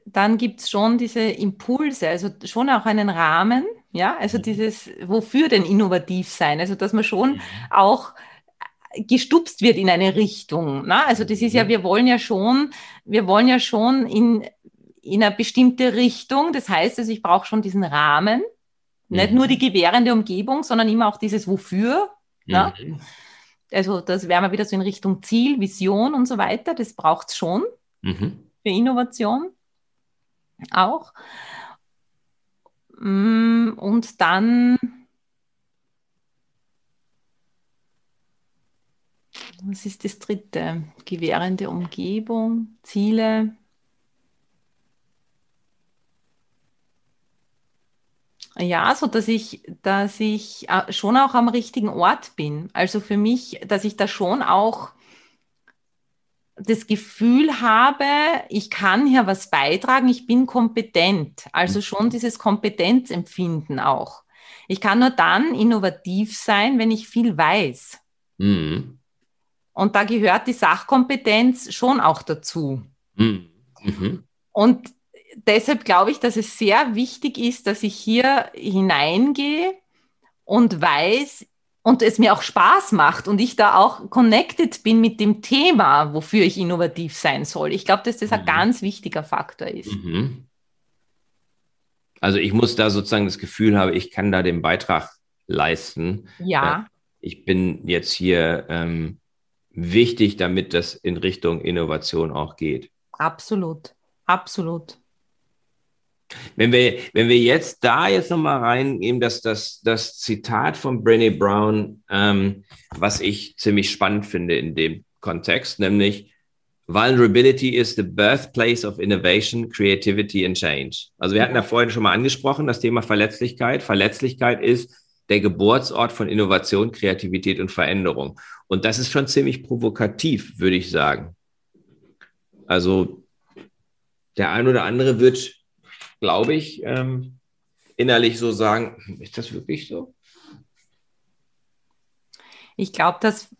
Dann gibt es schon diese Impulse, also schon auch einen Rahmen, ja, also mhm. dieses, wofür denn innovativ sein? Also, dass man schon mhm. auch gestupst wird in eine Richtung. Ne? Also das ist ja, mhm. wir wollen ja schon, wir wollen ja schon in, in eine bestimmte Richtung. Das heißt also, ich brauche schon diesen Rahmen. Mhm. Nicht nur die gewährende Umgebung, sondern immer auch dieses Wofür. Ne? Mhm. Also das wäre mal wieder so in Richtung Ziel, Vision und so weiter. Das braucht es schon mhm. für Innovation auch. Mm, und dann, was ist das dritte? Gewährende Umgebung, Ziele. Ja, so dass ich, dass ich äh, schon auch am richtigen Ort bin. Also für mich, dass ich da schon auch das Gefühl habe, ich kann hier was beitragen, ich bin kompetent. Also schon dieses Kompetenzempfinden auch. Ich kann nur dann innovativ sein, wenn ich viel weiß. Mhm. Und da gehört die Sachkompetenz schon auch dazu. Mhm. Mhm. Und deshalb glaube ich, dass es sehr wichtig ist, dass ich hier hineingehe und weiß, und es mir auch Spaß macht und ich da auch connected bin mit dem Thema, wofür ich innovativ sein soll. Ich glaube, dass das mhm. ein ganz wichtiger Faktor ist. Mhm. Also ich muss da sozusagen das Gefühl haben, ich kann da den Beitrag leisten. Ja. Ich bin jetzt hier ähm, wichtig, damit das in Richtung Innovation auch geht. Absolut, absolut. Wenn wir, wenn wir jetzt da jetzt nochmal reingehen, dass das, das Zitat von Brené Brown, ähm, was ich ziemlich spannend finde in dem Kontext, nämlich Vulnerability is the birthplace of innovation, creativity and change. Also wir hatten ja vorhin schon mal angesprochen, das Thema Verletzlichkeit. Verletzlichkeit ist der Geburtsort von Innovation, Kreativität und Veränderung. Und das ist schon ziemlich provokativ, würde ich sagen. Also der ein oder andere wird glaube ich, ähm, innerlich so sagen, ist das wirklich so? Ich glaube, das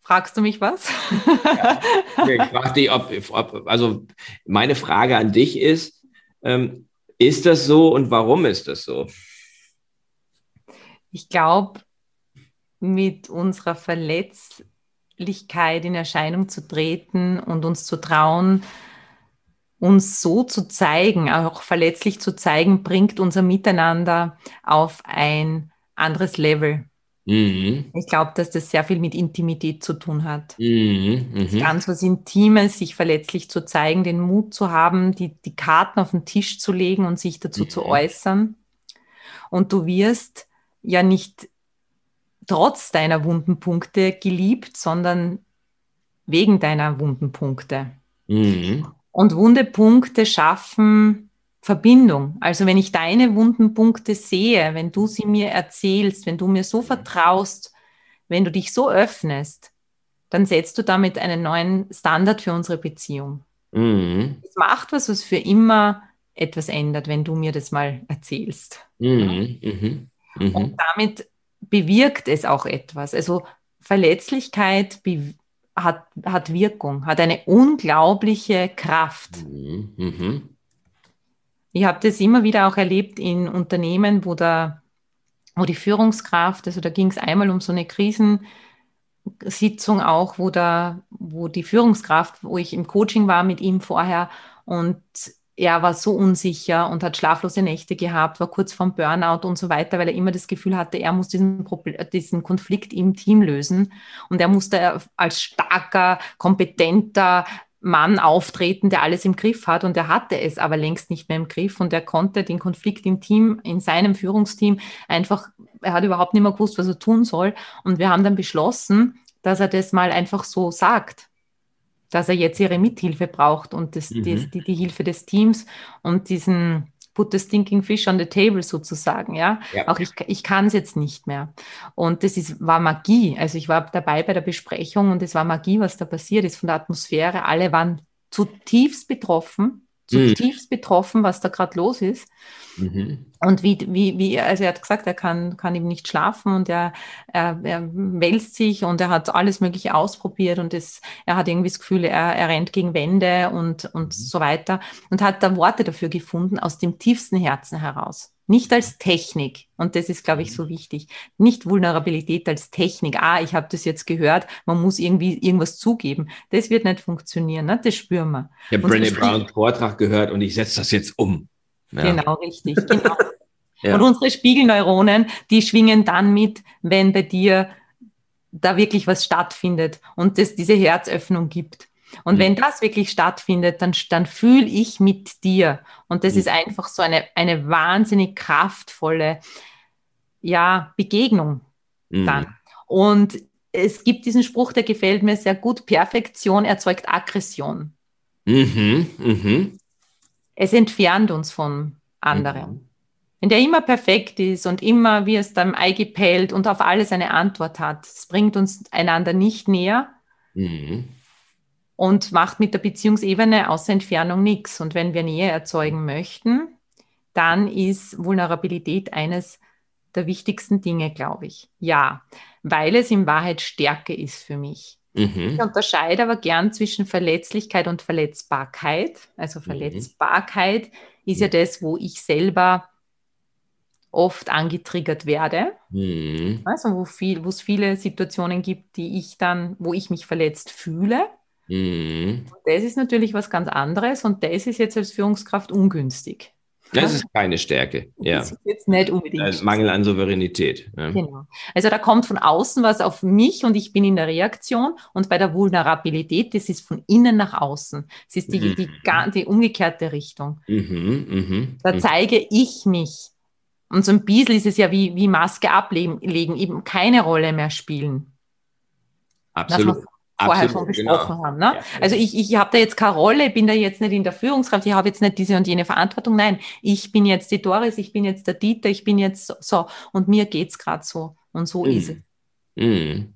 fragst du mich was? Ja. Ich frage dich, ob, ob, also meine Frage an dich ist, ähm, ist das so und warum ist das so? Ich glaube, mit unserer Verletzlichkeit in Erscheinung zu treten und uns zu trauen, uns so zu zeigen, auch verletzlich zu zeigen, bringt unser Miteinander auf ein anderes Level. Mhm. Ich glaube, dass das sehr viel mit Intimität zu tun hat. Mhm. Mhm. Ganz was Intimes, sich verletzlich zu zeigen, den Mut zu haben, die, die Karten auf den Tisch zu legen und sich dazu zu mhm. äußern. Und du wirst ja nicht trotz deiner wunden Punkte geliebt, sondern wegen deiner wunden Punkte. Mhm. Und Wundepunkte schaffen Verbindung. Also wenn ich deine wunden Punkte sehe, wenn du sie mir erzählst, wenn du mir so vertraust, wenn du dich so öffnest, dann setzt du damit einen neuen Standard für unsere Beziehung. Mhm. Es macht was, was für immer etwas ändert, wenn du mir das mal erzählst. Mhm. Mhm. mhm. Und damit bewirkt es auch etwas. Also Verletzlichkeit be hat, hat Wirkung, hat eine unglaubliche Kraft. Mhm. mhm. Ich habe das immer wieder auch erlebt in Unternehmen, wo, der, wo die Führungskraft, also da ging es einmal um so eine Krisensitzung auch, wo, da, wo die Führungskraft, wo ich im Coaching war mit ihm vorher und er war so unsicher und hat schlaflose Nächte gehabt, war kurz vorm Burnout und so weiter, weil er immer das Gefühl hatte, er muss diesen, diesen Konflikt im Team lösen. Und er musste als starker, kompetenter Mann auftreten, der alles im Griff hat. Und er hatte es aber längst nicht mehr im Griff. Und er konnte den Konflikt im Team, in seinem Führungsteam einfach, er hat überhaupt nicht mehr gewusst, was er tun soll. Und wir haben dann beschlossen, dass er das mal einfach so sagt dass er jetzt ihre Mithilfe braucht und das, mhm. die, die, die Hilfe des Teams und diesen put the stinking fish on the table sozusagen, ja. ja. Auch ich, ich kann es jetzt nicht mehr. Und das ist, war Magie. Also ich war dabei bei der Besprechung und es war Magie, was da passiert ist von der Atmosphäre. Alle waren zutiefst betroffen, zutiefst mhm. betroffen, was da gerade los ist. Mhm. Und wie, wie, wie, also er hat gesagt, er kann, kann eben nicht schlafen und er, er, er wälzt sich und er hat alles Mögliche ausprobiert und es, er hat irgendwie das Gefühl, er, er rennt gegen Wände und, und mhm. so weiter und hat da Worte dafür gefunden aus dem tiefsten Herzen heraus. Nicht als Technik, und das ist, glaube ich, so wichtig. Nicht Vulnerabilität als Technik. Ah, ich habe das jetzt gehört, man muss irgendwie irgendwas zugeben. Das wird nicht funktionieren, ne? das spüren wir. Ich habe Brené Browns Vortrag gehört und ich setze das jetzt um. Ja. Genau, richtig. Genau. ja. Und unsere Spiegelneuronen, die schwingen dann mit, wenn bei dir da wirklich was stattfindet und es diese Herzöffnung gibt. Und mhm. wenn das wirklich stattfindet, dann, dann fühle ich mit dir. Und das mhm. ist einfach so eine, eine wahnsinnig kraftvolle ja, Begegnung mhm. dann. Und es gibt diesen Spruch, der gefällt mir sehr gut. Perfektion erzeugt Aggression. Mhm, mhm es entfernt uns von anderen. Mhm. Wenn der immer perfekt ist und immer wie es dann eingepellt und auf alles eine Antwort hat, es bringt uns einander nicht näher mhm. Und macht mit der Beziehungsebene außer Entfernung nichts. Und wenn wir Nähe erzeugen möchten, dann ist Vulnerabilität eines der wichtigsten Dinge, glaube ich. Ja, weil es in Wahrheit Stärke ist für mich. Mhm. Ich unterscheide aber gern zwischen Verletzlichkeit und Verletzbarkeit. Also mhm. Verletzbarkeit mhm. ist ja das, wo ich selber oft angetriggert werde. Mhm. Also wo, viel, wo es viele Situationen gibt, die ich dann, wo ich mich verletzt fühle. Mhm. Das ist natürlich was ganz anderes und das ist jetzt als Führungskraft ungünstig. Das ist keine Stärke. Ja. Das ist jetzt nicht unbedingt. Also Mangel an Souveränität. Ja. Genau. Also da kommt von außen was auf mich und ich bin in der Reaktion. Und bei der Vulnerabilität, das ist von innen nach außen. Es ist die, mhm. die, die, die, umgekehrte Richtung. Mhm, mh, da mhm. zeige ich mich. Und so ein bisschen ist es ja wie, wie Maske ablegen, eben keine Rolle mehr spielen. Absolut vorher schon besprochen genau. haben. Ne? Ja. Also ich, ich habe da jetzt keine Rolle, bin da jetzt nicht in der Führungskraft, ich habe jetzt nicht diese und jene Verantwortung. Nein, ich bin jetzt die Doris, ich bin jetzt der Dieter, ich bin jetzt so, und mir geht es gerade so und so mm. ist es. Mm.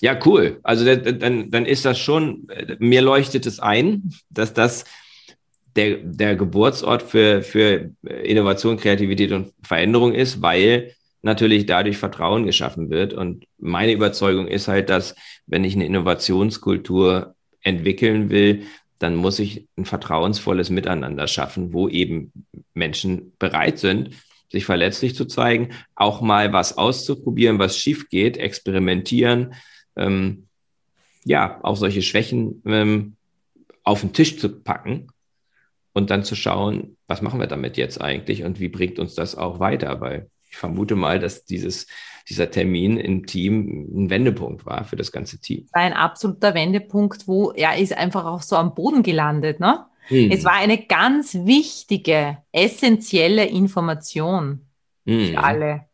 Ja, cool. Also dann, dann ist das schon, mir leuchtet es ein, dass das der, der Geburtsort für, für Innovation, Kreativität und Veränderung ist, weil natürlich dadurch Vertrauen geschaffen wird. Und meine Überzeugung ist halt, dass wenn ich eine Innovationskultur entwickeln will, dann muss ich ein vertrauensvolles Miteinander schaffen, wo eben Menschen bereit sind, sich verletzlich zu zeigen, auch mal was auszuprobieren, was schief geht, experimentieren, ähm, ja, auch solche Schwächen ähm, auf den Tisch zu packen und dann zu schauen, was machen wir damit jetzt eigentlich und wie bringt uns das auch weiter, weil vermute mal, dass dieses, dieser Termin im Team ein Wendepunkt war für das ganze Team. Ein absoluter Wendepunkt, wo er ist einfach auch so am Boden gelandet. Ne? Hm. Es war eine ganz wichtige, essentielle Information hm. für alle,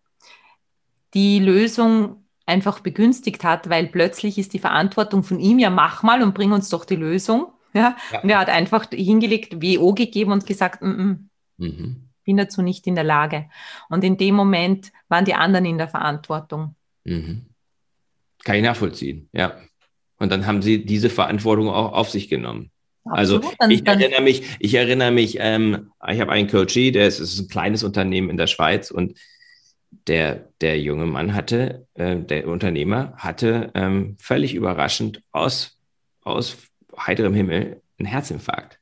die Lösung einfach begünstigt hat, weil plötzlich ist die Verantwortung von ihm, ja mach mal und bring uns doch die Lösung. Ja? ja. Und er hat einfach hingelegt, WO gegeben und gesagt, mm -mm. Mhm bin dazu nicht in der Lage. Und in dem Moment waren die anderen in der Verantwortung. Mhm. Kann ich nachvollziehen, ja. Und dann haben sie diese Verantwortung auch auf sich genommen. Absolut. Also ich erinnere mich, ich erinnere mich, ähm, ich habe einen Coachie, der ist, ist ein kleines Unternehmen in der Schweiz und der, der junge Mann hatte, äh, der Unternehmer hatte ähm, völlig überraschend aus, aus heiterem Himmel einen Herzinfarkt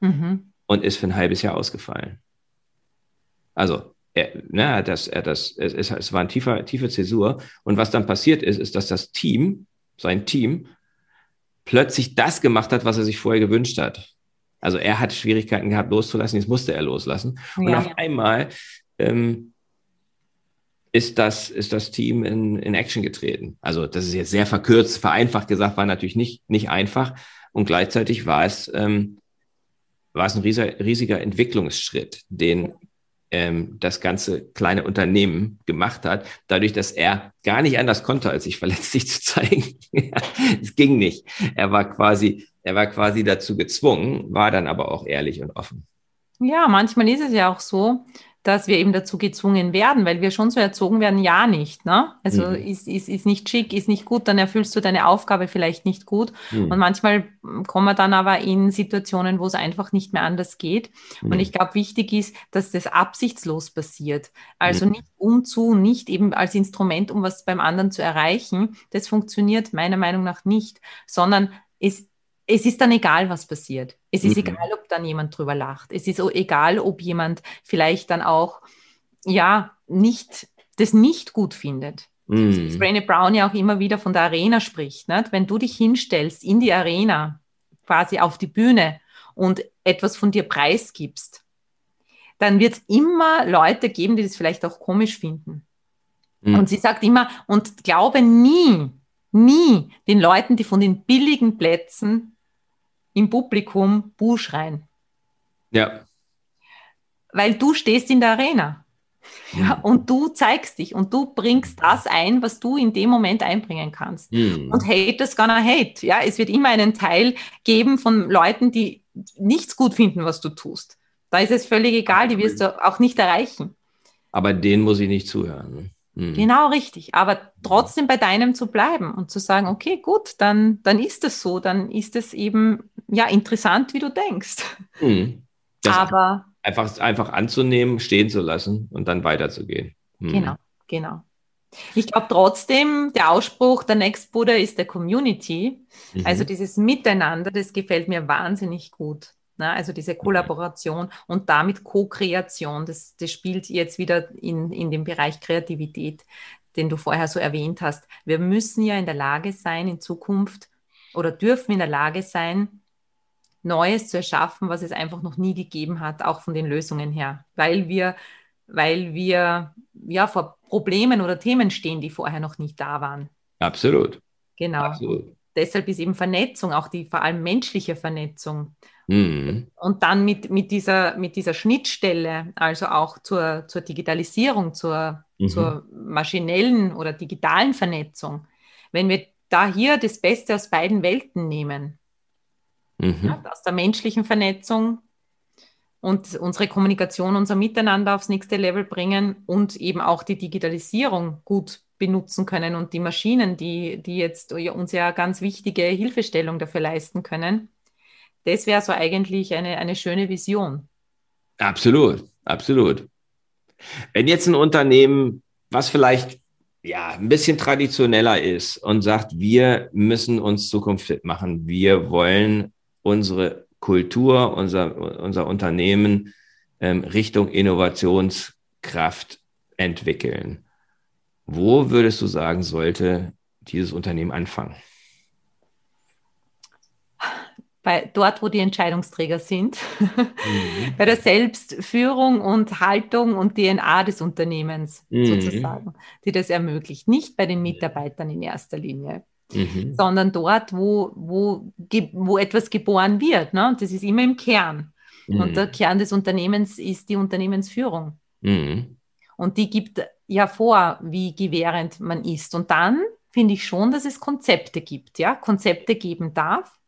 mhm. und ist für ein halbes Jahr ausgefallen. Also er, na, das, er, das, es, es war eine tiefe, tiefe Zäsur. Und was dann passiert ist, ist, dass das Team, sein Team, plötzlich das gemacht hat, was er sich vorher gewünscht hat. Also er hat Schwierigkeiten gehabt, loszulassen, jetzt musste er loslassen. Ja, und auf ja. einmal ähm, ist, das, ist das Team in, in Action getreten. Also das ist jetzt sehr verkürzt, vereinfacht gesagt, war natürlich nicht, nicht einfach. Und gleichzeitig war es, ähm, war es ein riesiger, riesiger Entwicklungsschritt, den ähm, das ganze kleine Unternehmen gemacht hat, dadurch, dass er gar nicht anders konnte, als sich verletzlich zu zeigen. es ging nicht. Er war quasi, er war quasi dazu gezwungen, war dann aber auch ehrlich und offen. Ja, manchmal ist es ja auch so, dass wir eben dazu gezwungen werden, weil wir schon so erzogen werden, ja nicht. Ne? Also mhm. ist, ist, ist nicht schick, ist nicht gut, dann erfüllst du deine Aufgabe vielleicht nicht gut. Mhm. Und manchmal kommen wir dann aber in Situationen, wo es einfach nicht mehr anders geht. Mhm. Und ich glaube, wichtig ist, dass das absichtslos passiert. Also mhm. nicht umzu, nicht eben als Instrument, um was beim anderen zu erreichen. Das funktioniert meiner Meinung nach nicht, sondern es es ist dann egal, was passiert. Es ist mhm. egal, ob dann jemand drüber lacht. Es ist egal, ob jemand vielleicht dann auch, ja, nicht, das nicht gut findet. Mhm. Brené Brown ja auch immer wieder von der Arena spricht. Nicht? Wenn du dich hinstellst in die Arena, quasi auf die Bühne und etwas von dir preisgibst, dann wird es immer Leute geben, die das vielleicht auch komisch finden. Mhm. Und sie sagt immer, und glaube nie, nie den Leuten, die von den billigen Plätzen im Publikum Buh schreien. Ja. Weil du stehst in der Arena. Ja, mhm. und du zeigst dich und du bringst das ein, was du in dem Moment einbringen kannst. Mhm. Und hate is gonna hate. Ja, es wird immer einen Teil geben von Leuten, die nichts gut finden, was du tust. Da ist es völlig egal, die wirst du auch nicht erreichen. Aber denen muss ich nicht zuhören. Mhm. Genau richtig. Aber trotzdem bei deinem zu bleiben und zu sagen, okay, gut, dann, dann ist es so, dann ist es eben ja interessant, wie du denkst. Mhm. Aber einfach, einfach anzunehmen, stehen zu lassen und dann weiterzugehen. Mhm. Genau, genau. Ich glaube trotzdem, der Ausspruch, der Next Buddha ist der Community. Mhm. Also dieses Miteinander, das gefällt mir wahnsinnig gut. Ne? Also diese Kollaboration und damit Co-Kreation, das, das spielt jetzt wieder in, in dem Bereich Kreativität, den du vorher so erwähnt hast. Wir müssen ja in der Lage sein, in Zukunft oder dürfen in der Lage sein, Neues zu erschaffen, was es einfach noch nie gegeben hat, auch von den Lösungen her, weil wir, weil wir ja vor Problemen oder Themen stehen, die vorher noch nicht da waren. Absolut. Genau. Absolut. Deshalb ist eben Vernetzung, auch die vor allem menschliche Vernetzung, Mhm. Und dann mit, mit, dieser, mit dieser Schnittstelle, also auch zur, zur Digitalisierung, zur, mhm. zur maschinellen oder digitalen Vernetzung, wenn wir da hier das Beste aus beiden Welten nehmen, mhm. ja, aus der menschlichen Vernetzung und unsere Kommunikation, unser Miteinander aufs nächste Level bringen und eben auch die Digitalisierung gut benutzen können und die Maschinen, die, die jetzt uns ja ganz wichtige Hilfestellung dafür leisten können, das wäre so eigentlich eine, eine schöne Vision. Absolut, absolut. Wenn jetzt ein Unternehmen, was vielleicht ja ein bisschen traditioneller ist und sagt, wir müssen uns zukunftsfit machen, wir wollen unsere Kultur, unser, unser Unternehmen ähm, Richtung Innovationskraft entwickeln. Wo würdest du sagen, sollte dieses Unternehmen anfangen? Bei dort, wo die Entscheidungsträger sind, mhm. bei der Selbstführung und Haltung und DNA des Unternehmens mhm. sozusagen, die das ermöglicht. Nicht bei den Mitarbeitern in erster Linie, mhm. sondern dort, wo, wo, wo etwas geboren wird. Ne? Das ist immer im Kern. Und der mhm. Kern des Unternehmens ist die Unternehmensführung. Mhm. Und die gibt ja vor, wie gewährend man ist. Und dann finde ich schon, dass es Konzepte gibt, ja, Konzepte geben darf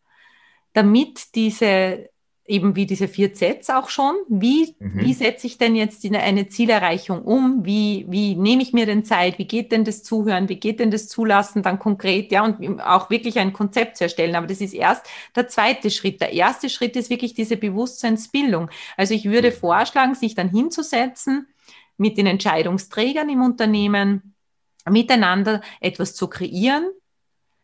damit diese eben wie diese vier Sets auch schon, wie, mhm. wie setze ich denn jetzt eine, eine Zielerreichung um? Wie, wie nehme ich mir denn Zeit? Wie geht denn das Zuhören? Wie geht denn das Zulassen dann konkret? Ja, und auch wirklich ein Konzept zu erstellen. Aber das ist erst der zweite Schritt. Der erste Schritt ist wirklich diese Bewusstseinsbildung. Also ich würde mhm. vorschlagen, sich dann hinzusetzen mit den Entscheidungsträgern im Unternehmen, miteinander etwas zu kreieren,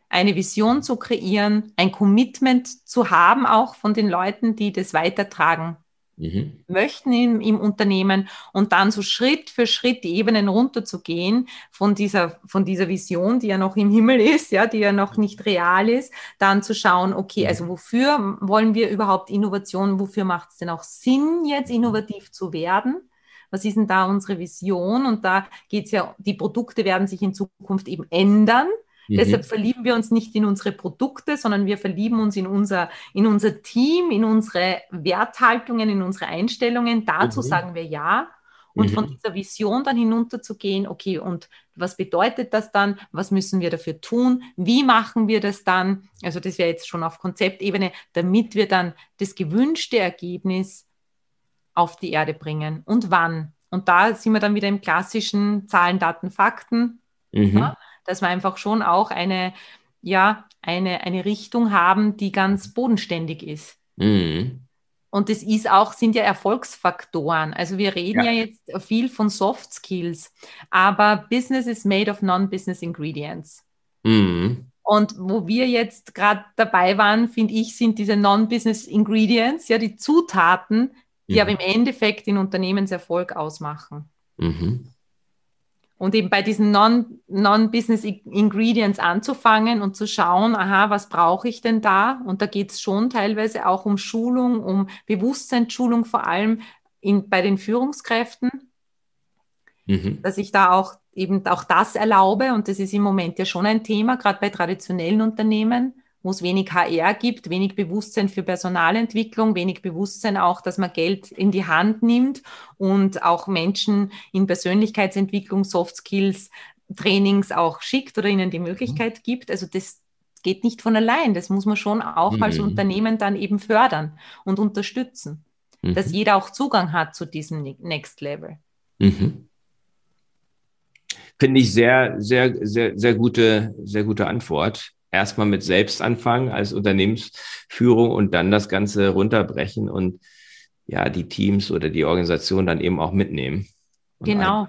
eine Vision zu kreieren, ein Commitment zu haben, auch von den Leuten, die das weitertragen mhm. möchten im, im, Unternehmen und dann so Schritt für Schritt die Ebenen runterzugehen von dieser, von dieser Vision, die ja noch im Himmel ist, ja, die ja noch nicht real ist, dann zu schauen, okay, mhm. also wofür wollen wir überhaupt Innovation, wofür macht es denn auch Sinn, jetzt innovativ zu werden? Was ist denn da unsere Vision? Und da geht es ja, die Produkte werden sich in Zukunft eben ändern. Mhm. Deshalb verlieben wir uns nicht in unsere Produkte, sondern wir verlieben uns in unser, in unser Team, in unsere Werthaltungen, in unsere Einstellungen. Dazu mhm. sagen wir ja. und mhm. von dieser Vision dann hinunterzugehen, okay, und was bedeutet das dann? Was müssen wir dafür tun? Wie machen wir das dann? Also das wäre jetzt schon auf Konzeptebene, damit wir dann das gewünschte Ergebnis auf die Erde bringen und wann. Und da sind wir dann wieder im klassischen Zahlen, Daten, Fakten, mhm. ja, dass wir einfach schon auch eine, ja, eine, eine Richtung haben, die ganz bodenständig ist. Mhm. Und das ist auch, sind ja Erfolgsfaktoren. Also wir reden ja. ja, jetzt viel von Soft Skills, aber Business is made of non-business ingredients. Mhm. Und wo wir jetzt gerade dabei waren, finde ich, sind diese Non-Business Ingredients, ja, die Zutaten, die mhm. aber im Endeffekt den Unternehmenserfolg ausmachen. Mhm. Und eben bei diesen Non-Business non Ingredients anzufangen und zu schauen, aha, was brauche ich denn da? Und da geht es schon teilweise auch um Schulung, um Bewusstseinsschulung, vor allem in, bei den Führungskräften, mhm. dass ich da auch eben auch das erlaube. Und das ist im Moment ja schon ein Thema, gerade bei traditionellen Unternehmen wo es wenig HR gibt, wenig Bewusstsein für Personalentwicklung, wenig Bewusstsein auch, dass man Geld in die Hand nimmt und auch Menschen in Persönlichkeitsentwicklung, Soft Skills, Trainings auch schickt oder ihnen die Möglichkeit mhm. gibt. Also das geht nicht von allein. Das muss man schon auch mhm. als Unternehmen dann eben fördern und unterstützen, mhm. dass jeder auch Zugang hat zu diesem ne-, Next Level. Mhm. Finde ich sehr, sehr, sehr, sehr gute, sehr gute Antwort erstmal mit selbst anfangen als Unternehmensführung und dann das Ganze runterbrechen und ja, die Teams oder die Organisation dann eben auch mitnehmen. Genau.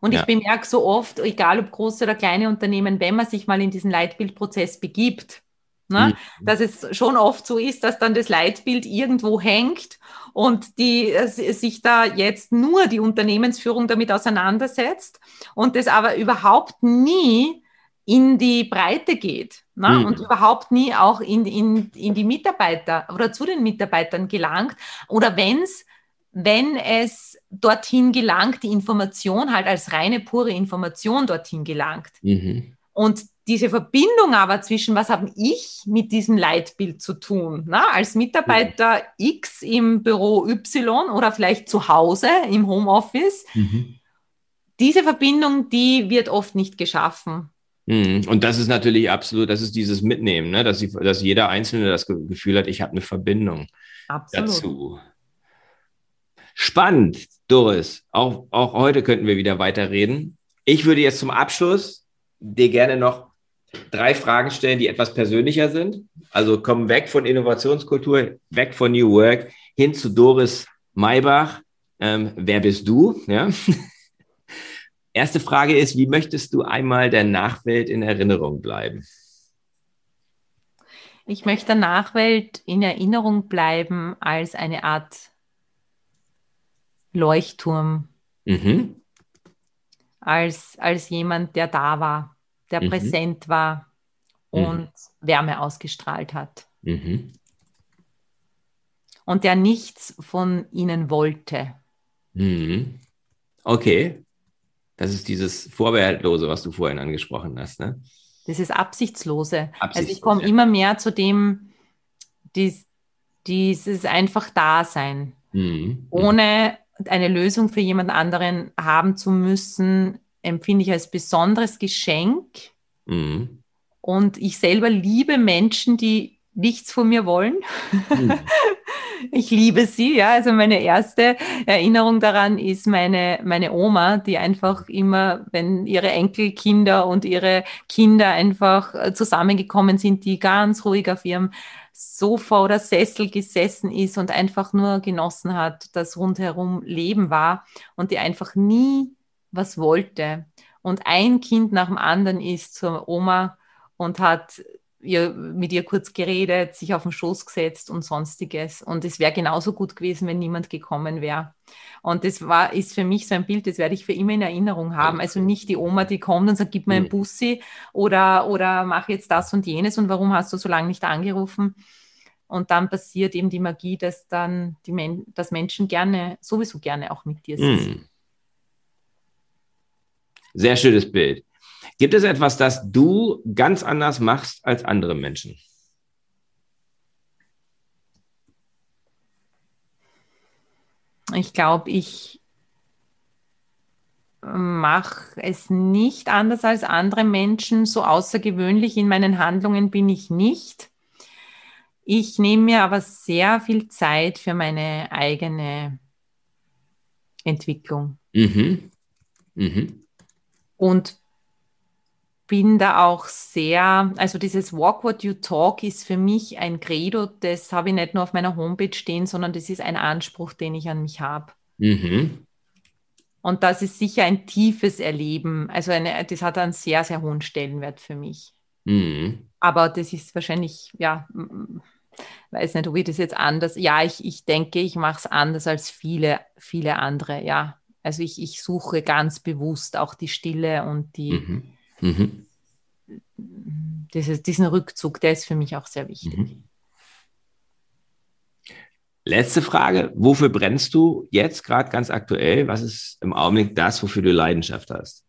Und ja. ich bemerke so oft, egal ob große oder kleine Unternehmen, wenn man sich mal in diesen Leitbildprozess begibt, ne, mhm. dass es schon oft so ist, dass dann das Leitbild irgendwo hängt und die sich da jetzt nur die Unternehmensführung damit auseinandersetzt und das aber überhaupt nie in die Breite geht ne? mhm. und überhaupt nie auch in, in, in die Mitarbeiter oder zu den Mitarbeitern gelangt. Oder wenn's, wenn es dorthin gelangt, die Information halt als reine, pure Information dorthin gelangt. Mhm. Und diese Verbindung aber zwischen, was habe ich mit diesem Leitbild zu tun, na, als Mitarbeiter mhm. X im Büro Y oder vielleicht zu Hause im Homeoffice, mhm. diese Verbindung, die wird oft nicht geschaffen. Mhm. Und das ist natürlich absolut, das ist dieses Mitnehmen, ne? dass, die, dass jeder Einzelne das Gefühl hat, ich habe eine Verbindung absolut. dazu. Spannend, Doris. Auch, auch heute könnten wir wieder weiterreden. Ich würde jetzt zum Abschluss dir gerne noch drei Fragen stellen, die etwas persönlicher sind. Also kommen weg von Innovationskultur, weg von New Work, hin zu Doris Maybach. Ähm, wer bist du? Ja. Erste Frage ist, wie möchtest du einmal der Nachwelt in Erinnerung bleiben? Ich möchte der Nachwelt in Erinnerung bleiben als eine Art Leuchtturm. Mhm. Als, als jemand, der da war, der mhm. präsent war und mhm. Wärme ausgestrahlt hat. Mhm. Und der nichts von ihnen wollte. Mhm. Okay. Das ist dieses Vorbehaltlose, was du vorhin angesprochen hast. Ne? Das ist Absichtslose. Absichtslose. Also ich komme ja. immer mehr zu dem, dies, dieses einfach Dasein, mhm. ohne eine Lösung für jemand anderen haben zu müssen, empfinde ich als besonderes Geschenk. Mhm. Und ich selber liebe Menschen, die nichts von mir wollen. Mhm. Ich liebe sie, ja. Also meine erste Erinnerung daran ist meine, meine Oma, die einfach immer, wenn ihre Enkelkinder und ihre Kinder einfach äh, zusammengekommen sind, die ganz ruhig auf ihrem Sofa oder Sessel gesessen ist und einfach nur genossen hat, dass rundherum Leben war und die einfach nie was wollte. Und ein Kind nach dem anderen ist zur Oma und hat ihr, mit ihr kurz geredet, sich auf den Schoß gesetzt und sonstiges. Und es wäre genauso gut gewesen, wenn niemand gekommen wäre. Und das war, ist für mich so ein Bild, das werde ich für immer in Erinnerung haben. Also nicht die Oma, die kommt und sagt, gib mir ein Bussi oder, oder mach jetzt das und jenes und warum hast du so lange nicht angerufen? Und dann passiert eben die Magie, dass dann die Men dass Menschen gerne, sowieso gerne auch mit dir sind. Hm. Sehr schönes Bild. Gibt es etwas, das du ganz anders machst als andere Menschen? Ich glaube, ich, mache es nicht anders als andere Menschen. So außergewöhnlich in meinen Handlungen bin ich nicht. Ich nehme mir aber sehr viel Zeit für meine eigene Entwicklung. Mhm. Mhm. Und bin da auch sehr, also dieses Walk What You Talk ist für mich ein Credo, das habe ich nicht nur auf meiner Homepage stehen, sondern das ist ein Anspruch, den ich an mich habe. Mhm. Und das ist sicher ein tiefes Erleben. Also eine, das hat einen sehr, sehr hohen Stellenwert für mich. Mhm. Aber das ist wahrscheinlich, ja, weiß nicht, ob ich das jetzt anders, ja, ich, ich denke, ich mache es anders als viele, viele andere, ja. Also ich, ich suche ganz bewusst auch die Stille und die, mhm Mhm. Dieses, diesen Rückzug, der ist für mich auch sehr wichtig. Mhm. Letzte Frage, wofür brennst du jetzt gerade ganz aktuell? Was ist im Augenblick das, wofür du Leidenschaft hast?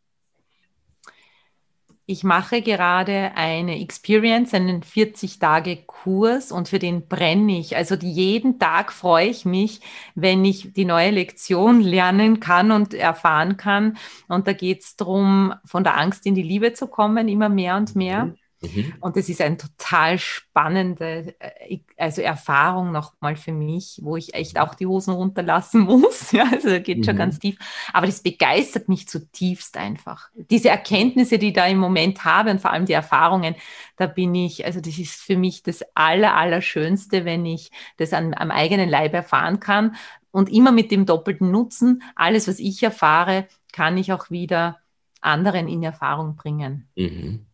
Ich mache gerade eine Experience, einen 40-Tage-Kurs und für den brenne ich. Also jeden Tag freue ich mich, wenn ich die neue Lektion lernen kann und erfahren kann. Und da geht es darum, von der Angst in die Liebe zu kommen, immer mehr und mehr. Mhm. Mhm. Und es ist eine total spannende äh, also Erfahrung nochmal für mich, wo ich echt auch die Hosen runterlassen muss. Ja, also da geht mhm. schon ganz tief. Aber das begeistert mich zutiefst einfach. Diese Erkenntnisse, die ich da im Moment habe und vor allem die Erfahrungen, da bin ich, also das ist für mich das Aller, Allerschönste, wenn ich das an, am eigenen Leib erfahren kann. Und immer mit dem doppelten Nutzen, alles, was ich erfahre, kann ich auch wieder anderen in Erfahrung bringen. Mhm.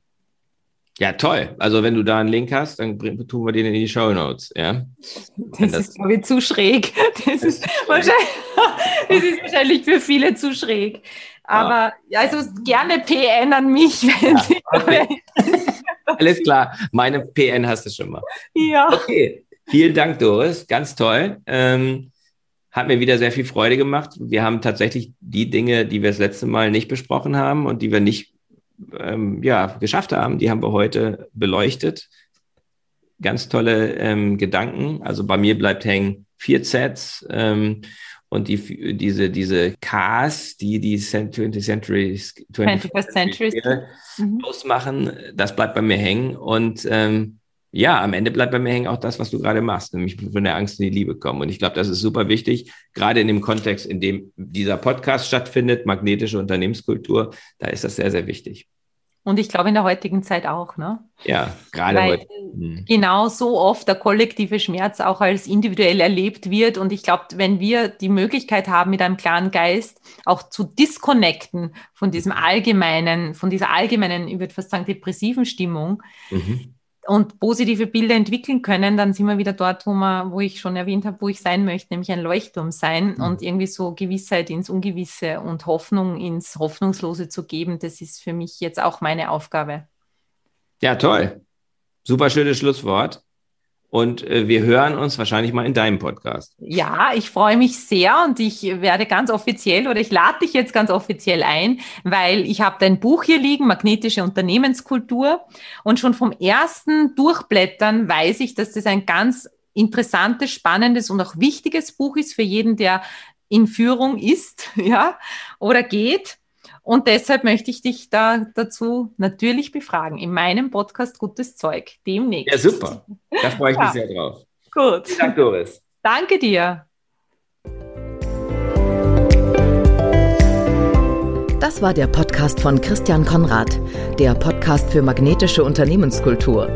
Ja, toll. Also wenn du da einen Link hast, dann tun wir den in die Show Notes. Ja? Das, das, ist, glaube ich, zu schräg. Das ist, wahrscheinlich, das ist wahrscheinlich für viele zu schräg. Aber ja. also gerne PN an mich. Ja, okay. Alles klar. Meine PN hast du schon mal. Ja. Okay. Vielen Dank, Doris. Ganz toll. Ähm, hat mir wieder sehr viel Freude gemacht. Wir haben tatsächlich die Dinge, die wir das letzte Mal nicht besprochen haben und die wir nicht ähm, ja, geschafft haben, die haben wir heute beleuchtet. Ganz tolle ähm, Gedanken. Also bei mir bleibt hängen vier Sets ähm, und die, diese, diese Ks, die die 20th Century, 21st Century mhm. ausmachen, das bleibt bei mir hängen. Und ähm, ja, am Ende bleibt bei mir hängen auch das, was du gerade machst, nämlich von der Angst in die Liebe kommen. Und ich glaube, das ist super wichtig, gerade in dem Kontext, in dem dieser Podcast stattfindet, magnetische Unternehmenskultur, da ist das sehr, sehr wichtig. Und ich glaube in der heutigen Zeit auch, ne? Ja, gerade Weil heute. Mhm. Genau so oft der kollektive Schmerz auch als individuell erlebt wird. Und ich glaube, wenn wir die Möglichkeit haben, mit einem klaren Geist auch zu disconnecten von diesem allgemeinen, von dieser allgemeinen, ich würde fast sagen, depressiven Stimmung, mhm und positive Bilder entwickeln können, dann sind wir wieder dort, wo, man, wo ich schon erwähnt habe, wo ich sein möchte, nämlich ein Leuchtturm sein mhm. und irgendwie so Gewissheit ins Ungewisse und Hoffnung ins Hoffnungslose zu geben. Das ist für mich jetzt auch meine Aufgabe. Ja, toll. Super schönes Schlusswort. Und äh, wir hören uns wahrscheinlich mal in deinem Podcast. Ja, ich freue mich sehr und ich werde ganz offiziell oder ich lade dich jetzt ganz offiziell ein, weil ich habe dein Buch hier liegen, Magnetische Unternehmenskultur. Und schon vom ersten Durchblättern weiß ich, dass das ein ganz interessantes, spannendes und auch wichtiges Buch ist für jeden, der in Führung ist, ja, oder geht. Und deshalb möchte ich dich da dazu natürlich befragen in meinem Podcast Gutes Zeug demnächst. Ja, super. Da freue ich ja. mich sehr drauf. Gut. Danke, Doris. Danke dir. Das war der Podcast von Christian Konrad, der Podcast für magnetische Unternehmenskultur.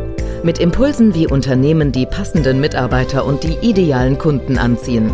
Mit Impulsen, wie Unternehmen die passenden Mitarbeiter und die idealen Kunden anziehen.